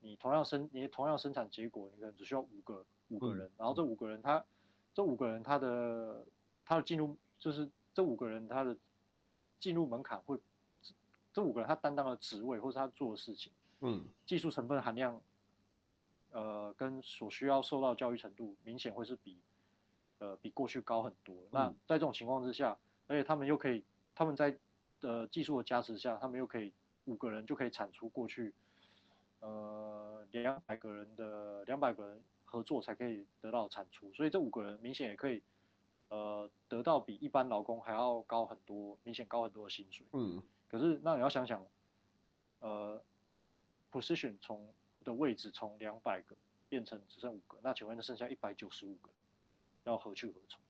你同样生你同样生产结果，你可能只需要五个五个人，嗯、然后这五个人他。这五个人他的他的进入就是这五个人他的进入门槛会，这五个人他担当的职位或者他做的事情，嗯，技术成分含量，呃，跟所需要受到教育程度明显会是比，呃，比过去高很多。嗯、那在这种情况之下，而且他们又可以他们在呃技术的加持下，他们又可以五个人就可以产出过去，呃，两百个人的两百个人。合作才可以得到产出，所以这五个人明显也可以，呃，得到比一般劳工还要高很多，明显高很多的薪水。嗯。可是那你要想想，呃，position 从的位置从两百个变成只剩五个，那请问那剩下一百九十五个要何去何从？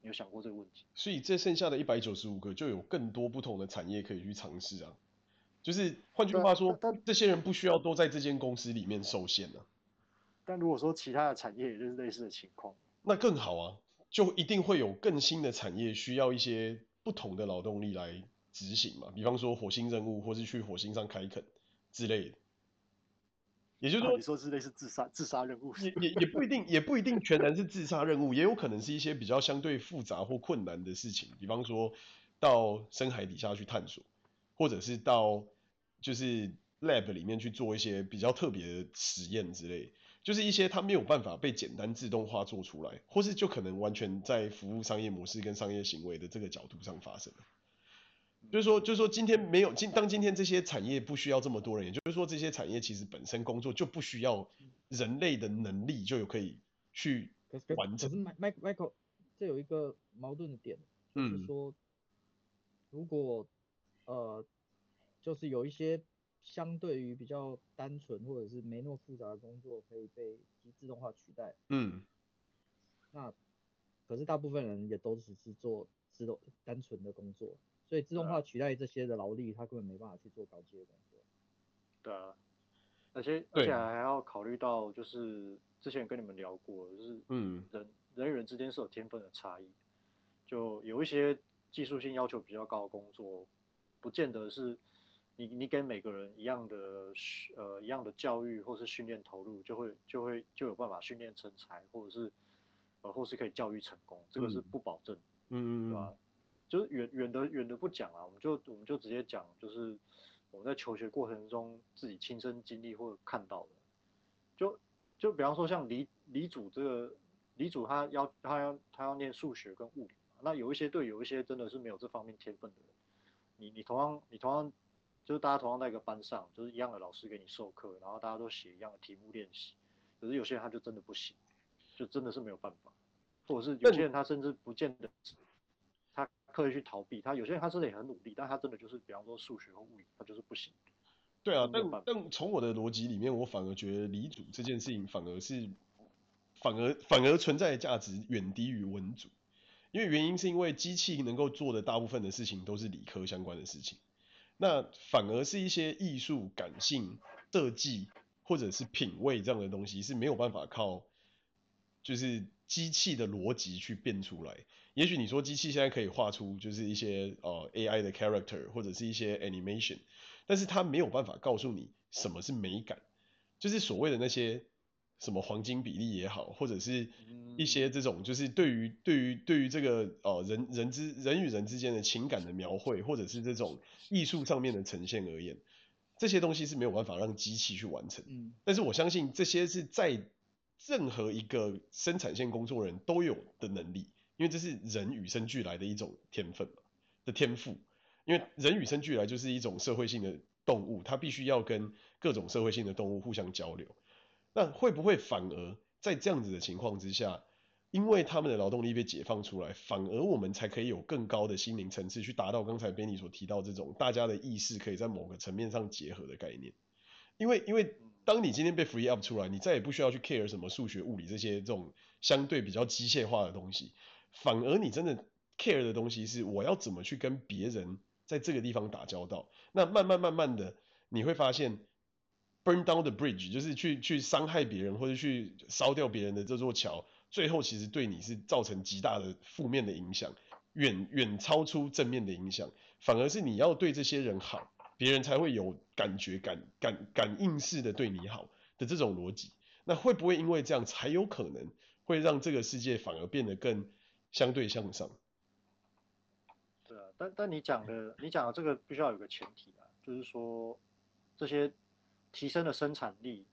你有想过这个问题？所以这剩下的一百九十五个就有更多不同的产业可以去尝试啊。就是换句话说，这些人不需要都在这间公司里面受限了啊。但如果说其他的产业也就是类似的情况，那更好啊，就一定会有更新的产业需要一些不同的劳动力来执行嘛，比方说火星任务，或是去火星上开垦之类的。也就是说，啊、你说是类似自杀自杀任务，也也也不一定，也不一定全然是自杀任务，也有可能是一些比较相对复杂或困难的事情，比方说到深海底下去探索，或者是到就是 lab 里面去做一些比较特别的实验之类。就是一些它没有办法被简单自动化做出来，或是就可能完全在服务商业模式跟商业行为的这个角度上发生。就是说，就是说，今天没有今当今天这些产业不需要这么多人，也就是说，这些产业其实本身工作就不需要人类的能力就有可以去完成。可是，Mike Michael，这有一个矛盾的点，就是说，如果呃，就是有一些相对于比较单纯或者是没那么复杂的工作可以被机自动化取代，嗯，那可是大部分人也都只是做自动单纯的工作。所以自动化取代这些的劳力，他根本没办法去做高阶的工作。对啊，而且而且还要考虑到，就是之前跟你们聊过，就是嗯，人人与人之间是有天分的差异，就有一些技术性要求比较高的工作，不见得是你你给每个人一样的呃一样的教育或是训练投入，就会就会就有办法训练成才，或者是呃或是可以教育成功，这个是不保证，嗯，对吧？就是远远的远的不讲啊，我们就我们就直接讲，就是我们在求学过程中自己亲身经历或者看到的，就就比方说像李李主这个李主他要他要他要念数学跟物理，那有一些对有一些真的是没有这方面天分的人，你你同样你同样就是大家同样在一个班上，就是一样的老师给你授课，然后大家都写一样的题目练习，可是有些人他就真的不行，就真的是没有办法，或者是有些人他甚至不见得他。刻意去逃避，他有些人他真的也很努力，但他真的就是，比方说数学和物理，他就是不行。对啊，但但从我的逻辑里面，我反而觉得理组这件事情反而是，反而反而存在的价值远低于文组，因为原因是因为机器能够做的大部分的事情都是理科相关的事情，那反而是一些艺术、感性、设计或者是品味这样的东西是没有办法靠，就是机器的逻辑去变出来。也许你说机器现在可以画出就是一些呃 AI 的 character 或者是一些 animation，但是它没有办法告诉你什么是美感，就是所谓的那些什么黄金比例也好，或者是一些这种就是对于对于对于这个呃人人之人与人之间的情感的描绘，或者是这种艺术上面的呈现而言，这些东西是没有办法让机器去完成。但是我相信这些是在任何一个生产线工作人都有的能力。因为这是人与生俱来的一种天分的天赋，因为人与生俱来就是一种社会性的动物，它必须要跟各种社会性的动物互相交流。那会不会反而在这样子的情况之下，因为他们的劳动力被解放出来，反而我们才可以有更高的心灵层次去达到刚才 Benny 所提到这种大家的意识可以在某个层面上结合的概念？因为因为当你今天被 free up 出来，你再也不需要去 care 什么数学、物理这些这种相对比较机械化的东西。反而你真的 care 的东西是我要怎么去跟别人在这个地方打交道。那慢慢慢慢的你会发现，burn down the bridge 就是去去伤害别人或者去烧掉别人的这座桥，最后其实对你是造成极大的负面的影响，远远超出正面的影响。反而是你要对这些人好，别人才会有感觉感感感应式的对你好的这种逻辑。那会不会因为这样才有可能会让这个世界反而变得更相对向上，对啊，但但你讲的，你讲的这个必须要有个前提啊，就是说这些提升了生产力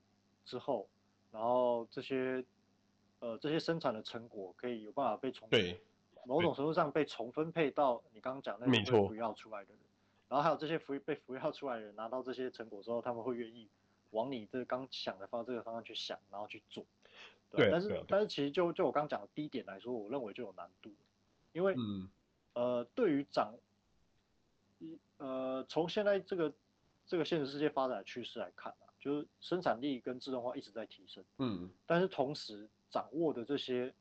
之后，然后这些呃这些生产的成果可以有办法被重对某种程度上被重分配到你刚刚讲那些 free out 出来的人，然后还有这些 free 被 free out 出来的人拿到这些成果之后，他们会愿意往你这刚想的方这个方向去想，然后去做。对，对，但是但是其实就就我刚讲的第一点来说，我认为就有难度，因为、嗯、呃对于长一呃从现在这个这个现实世界发展的趋势来看啊，就是生产力跟自动化一直在提升，嗯，但是同时掌握的这些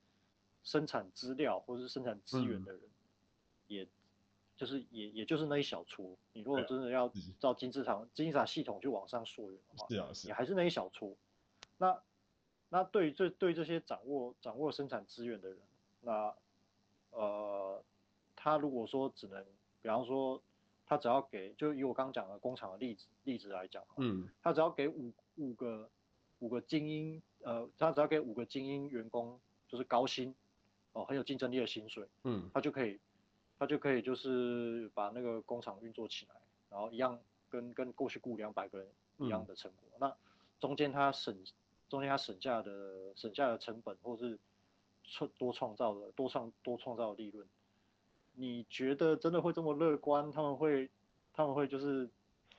生产资料或者是生产资源的人，嗯、也就是也也就是那一小撮，你如果真的要照金字塔金字塔系统去往上溯源的话，是啊是，也还是那一小撮，那。那对于这对这些掌握掌握生产资源的人，那呃，他如果说只能，比方说他只要给，就以我刚刚讲的工厂的例子例子来讲，嗯，他只要给五五个五个精英，呃，他只要给五个精英员工，就是高薪，哦，很有竞争力的薪水，嗯，他就可以他就可以就是把那个工厂运作起来，然后一样跟跟过去雇两百个人一样的成果，嗯、那中间他省。中间他省下的省下的成本，或是创多创造的多创多创造的利润，你觉得真的会这么乐观？他们会他们会就是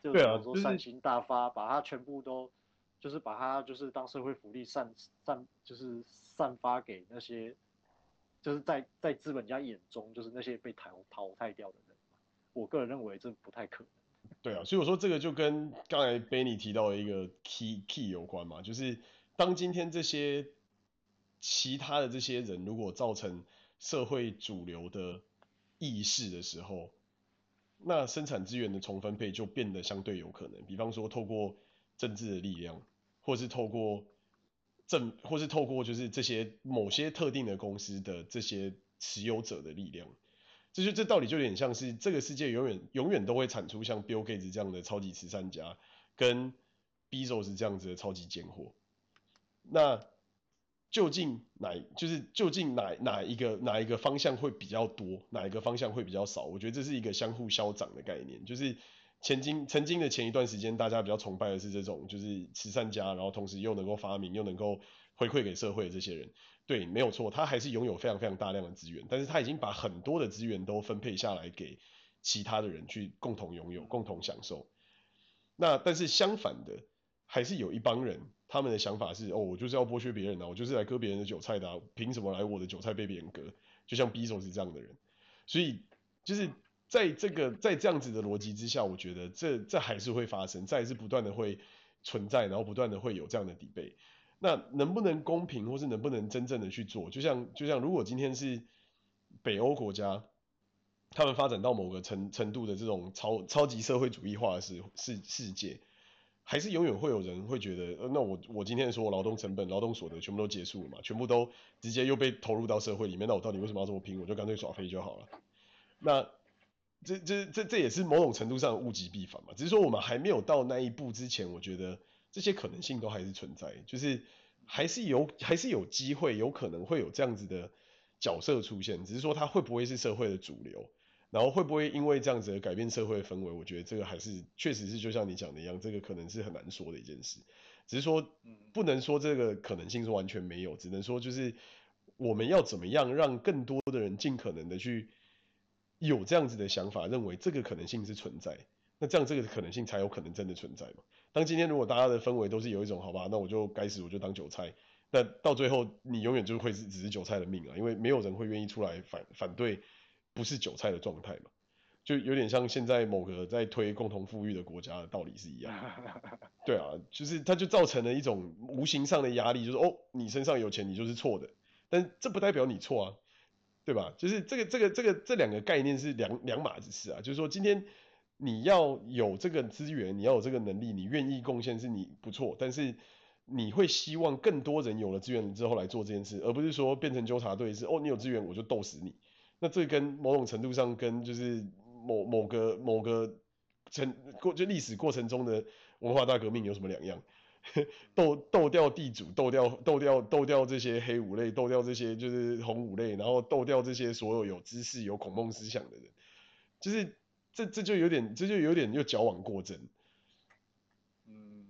就对啊，说善心大发，把它全部都就是把它就是当社会福利散散就是散发给那些就是在在资本家眼中就是那些被淘淘汰掉的人。我个人认为这不太可能。对啊，所以我说这个就跟刚才 Benny 提到的一个 key key 有关嘛，就是当今天这些其他的这些人如果造成社会主流的意识的时候，那生产资源的重分配就变得相对有可能。比方说透过政治的力量，或是透过政，或是透过就是这些某些特定的公司的这些持有者的力量。这就这道理就有点像是这个世界永远永远都会产出像 Bill Gates 这样的超级慈善家，跟 Bezos 这样子的超级贱货。那究竟哪就是究竟哪哪一个哪一个方向会比较多，哪一个方向会比较少？我觉得这是一个相互消长的概念。就是前经曾经的前一段时间，大家比较崇拜的是这种就是慈善家，然后同时又能够发明又能够回馈给社会的这些人。对，没有错，他还是拥有非常非常大量的资源，但是他已经把很多的资源都分配下来给其他的人去共同拥有、共同享受。那但是相反的，还是有一帮人，他们的想法是，哦，我就是要剥削别人啊，我就是来割别人的韭菜的啊，凭什么来我的韭菜被别人割？就像 b e z o 是这样的人，所以就是在这个在这样子的逻辑之下，我觉得这这还是会发生，这还是不断的会存在，然后不断的会有这样的底背。那能不能公平，或是能不能真正的去做？就像就像如果今天是北欧国家，他们发展到某个程程度的这种超超级社会主义化的世世世界，还是永远会有人会觉得，呃，那我我今天说我劳动成本、劳动所得全部都结束了嘛，全部都直接又被投入到社会里面，那我到底为什么要这么拼？我就干脆耍废就好了。那这这这这也是某种程度上物极必反嘛，只是说我们还没有到那一步之前，我觉得。这些可能性都还是存在，就是还是有还是有机会，有可能会有这样子的角色出现，只是说它会不会是社会的主流，然后会不会因为这样子而改变社会的氛围？我觉得这个还是确实是就像你讲的一样，这个可能是很难说的一件事。只是说不能说这个可能性是完全没有，只能说就是我们要怎么样让更多的人尽可能的去有这样子的想法，认为这个可能性是存在，那这样这个可能性才有可能真的存在嘛。当今天如果大家的氛围都是有一种好吧，那我就该死我就当韭菜，那到最后你永远就会是只是韭菜的命啊，因为没有人会愿意出来反反对不是韭菜的状态嘛，就有点像现在某个在推共同富裕的国家的道理是一样，对啊，就是它就造成了一种无形上的压力，就是哦你身上有钱你就是错的，但这不代表你错啊，对吧？就是这个这个这个这两个概念是两两码子事啊，就是说今天。你要有这个资源，你要有这个能力，你愿意贡献是你不错，但是你会希望更多人有了资源之后来做这件事，而不是说变成纠察队是哦，你有资源我就斗死你。那这跟某种程度上跟就是某某个某个成过就历史过程中的文化大革命有什么两样？斗斗掉地主，斗掉斗掉斗掉这些黑五类，斗掉这些就是红五类，然后斗掉这些所有有知识有孔孟思想的人，就是。这这就有点，这就有点又矫枉过正。嗯，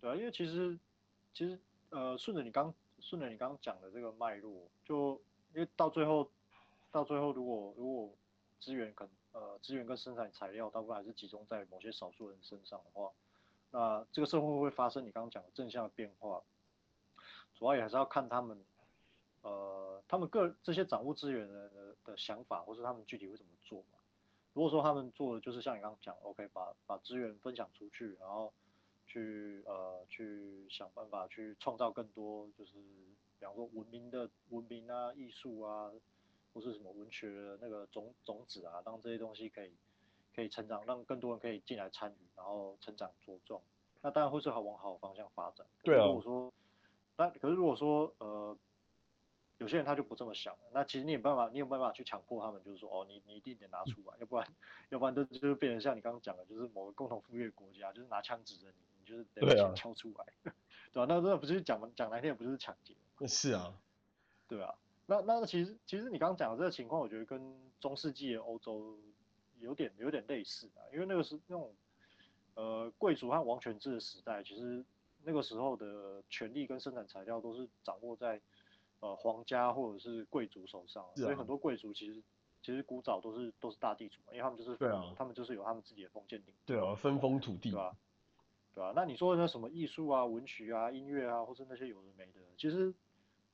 对啊，因为其实其实呃，顺着你刚顺着你刚讲的这个脉络，就因为到最后到最后，如果如果资源跟呃资源跟生产材料大部分还是集中在某些少数人身上的话，那这个社会会发生你刚刚讲的正向的变化？主要也还是要看他们呃他们个这些掌握资源的的的想法，或是他们具体会怎么做嘛。如果说他们做的就是像你刚刚讲，OK，把把资源分享出去，然后去呃去想办法去创造更多，就是比方说文明的文明啊、艺术啊，或是什么文学的那个种种子啊，让这些东西可以可以成长，让更多人可以进来参与，然后成长茁壮，那当然会是好往好的方向发展。对啊。如果说，那可是如果说呃。有些人他就不这么想，那其实你有办法，你有办法去强迫他们，就是说，哦，你你一定得拿出来，要不然，要不然就就变成像你刚刚讲的，就是某个共同富裕国家，就是拿枪指着你，你就是得把钱敲出来，对，吧？那那不是讲讲来天也不是抢劫，是啊，对啊，那那其实其实你刚刚讲的这个情况，我觉得跟中世纪的欧洲有点有点类似啊，因为那个是那种呃贵族和王权制的时代，其实那个时候的权力跟生产材料都是掌握在。呃，皇家或者是贵族手上，所以很多贵族其实其实古早都是都是大地主嘛，因为他们就是对啊，他们就是有他们自己的封建领，对啊，分封土地，对吧？对啊，那你说的那什么艺术啊、文学啊、音乐啊，或是那些有的没的，其实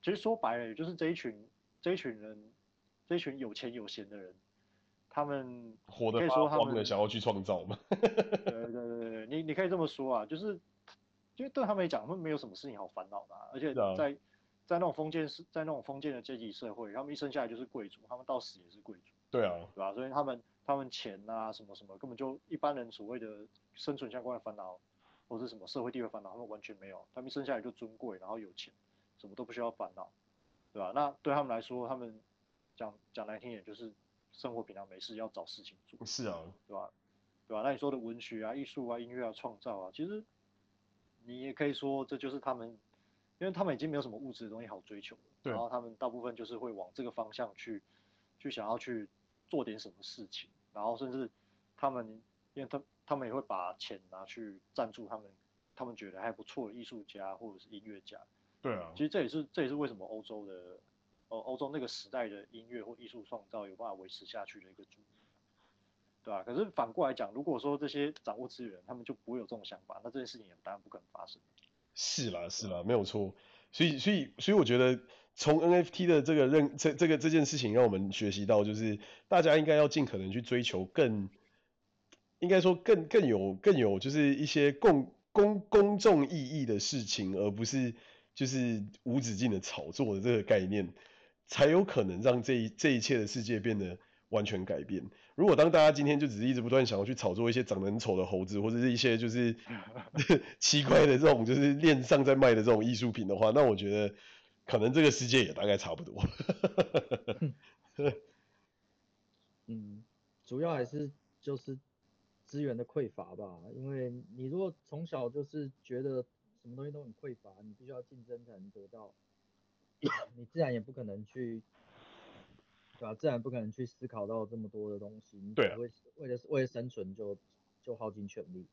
其实说白了，也就是这一群这一群人，这一群有钱有闲的人，他们活得发光的想要去创造嘛。对对对对，你你可以这么说啊，就是因为对他们来讲，他们没有什么事情好烦恼的啊，而且在。在那种封建是，在那种封建的阶级社会，他们一生下来就是贵族，他们到死也是贵族。对啊，对吧？所以他们他们钱啊什么什么，根本就一般人所谓的生存相关的烦恼，或是什么社会地位烦恼，他们完全没有。他们一生下来就尊贵，然后有钱，什么都不需要烦恼，对吧？那对他们来说，他们讲讲难听点，就是生活平常没事要找事情做。是啊，对吧？对吧？那你说的文学啊、艺术啊、音乐啊、创造啊，其实你也可以说这就是他们。因为他们已经没有什么物质的东西好追求了，然后他们大部分就是会往这个方向去，去想要去做点什么事情，然后甚至他们，因为他他们也会把钱拿去赞助他们，他们觉得还不错的艺术家或者是音乐家。对啊，其实这也是这也是为什么欧洲的，呃，欧洲那个时代的音乐或艺术创造有办法维持下去的一个主因，对吧？可是反过来讲，如果说这些掌握资源，他们就不会有这种想法，那这件事情也当然不可能发生。是啦，是啦，没有错。所以，所以，所以我觉得从 NFT 的这个认这这个这件事情，让我们学习到，就是大家应该要尽可能去追求更，应该说更更有更有就是一些共公公众意义的事情，而不是就是无止境的炒作的这个概念，才有可能让这一这一切的世界变得完全改变。如果当大家今天就只是一直不断想要去炒作一些长得很丑的猴子，或者是一些就是 奇怪的这种就是链上在卖的这种艺术品的话，那我觉得可能这个世界也大概差不多。嗯，主要还是就是资源的匮乏吧，因为你如果从小就是觉得什么东西都很匮乏，你必须要竞争才能得到，你自然也不可能去。对啊，自然不可能去思考到这么多的东西。对啊。为为了为了生存就就耗尽全力。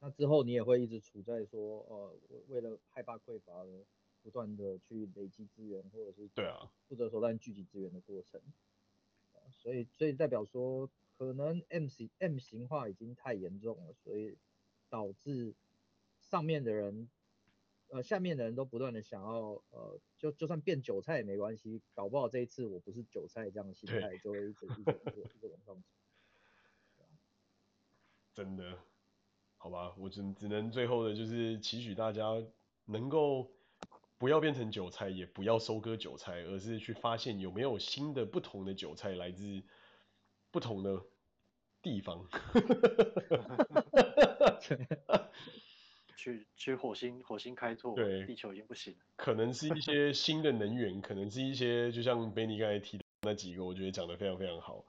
那之后你也会一直处在说，呃，为了害怕匮乏而不断的去累积资源，或者是对啊，不择手段聚集资源的过程。所以所以代表说，可能 M 型 M 型化已经太严重了，所以导致上面的人。呃，下面的人都不断的想要，呃，就就算变韭菜也没关系，搞不好这一次我不是韭菜这样的心态就会一直一直一直一直往上走。真的，好吧，我只只能最后的就是期许大家能够不要变成韭菜，也不要收割韭菜，而是去发现有没有新的不同的韭菜来自不同的地方。去去火星火星开拓，对，地球已经不行了。可能是一些新的能源，可能是一些就像 Benny 刚才提的那几个，我觉得讲的非常非常好，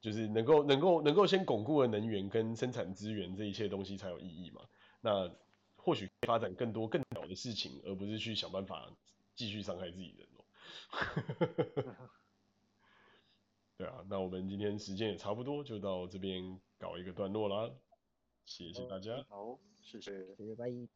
就是能够能够能够先巩固的能源跟生产资源这一切东西才有意义嘛。那或许发展更多更好的事情，而不是去想办法继续伤害自己人哦。对啊，那我们今天时间也差不多，就到这边搞一个段落啦。谢谢大家。好。谢谢，谢谢，拜。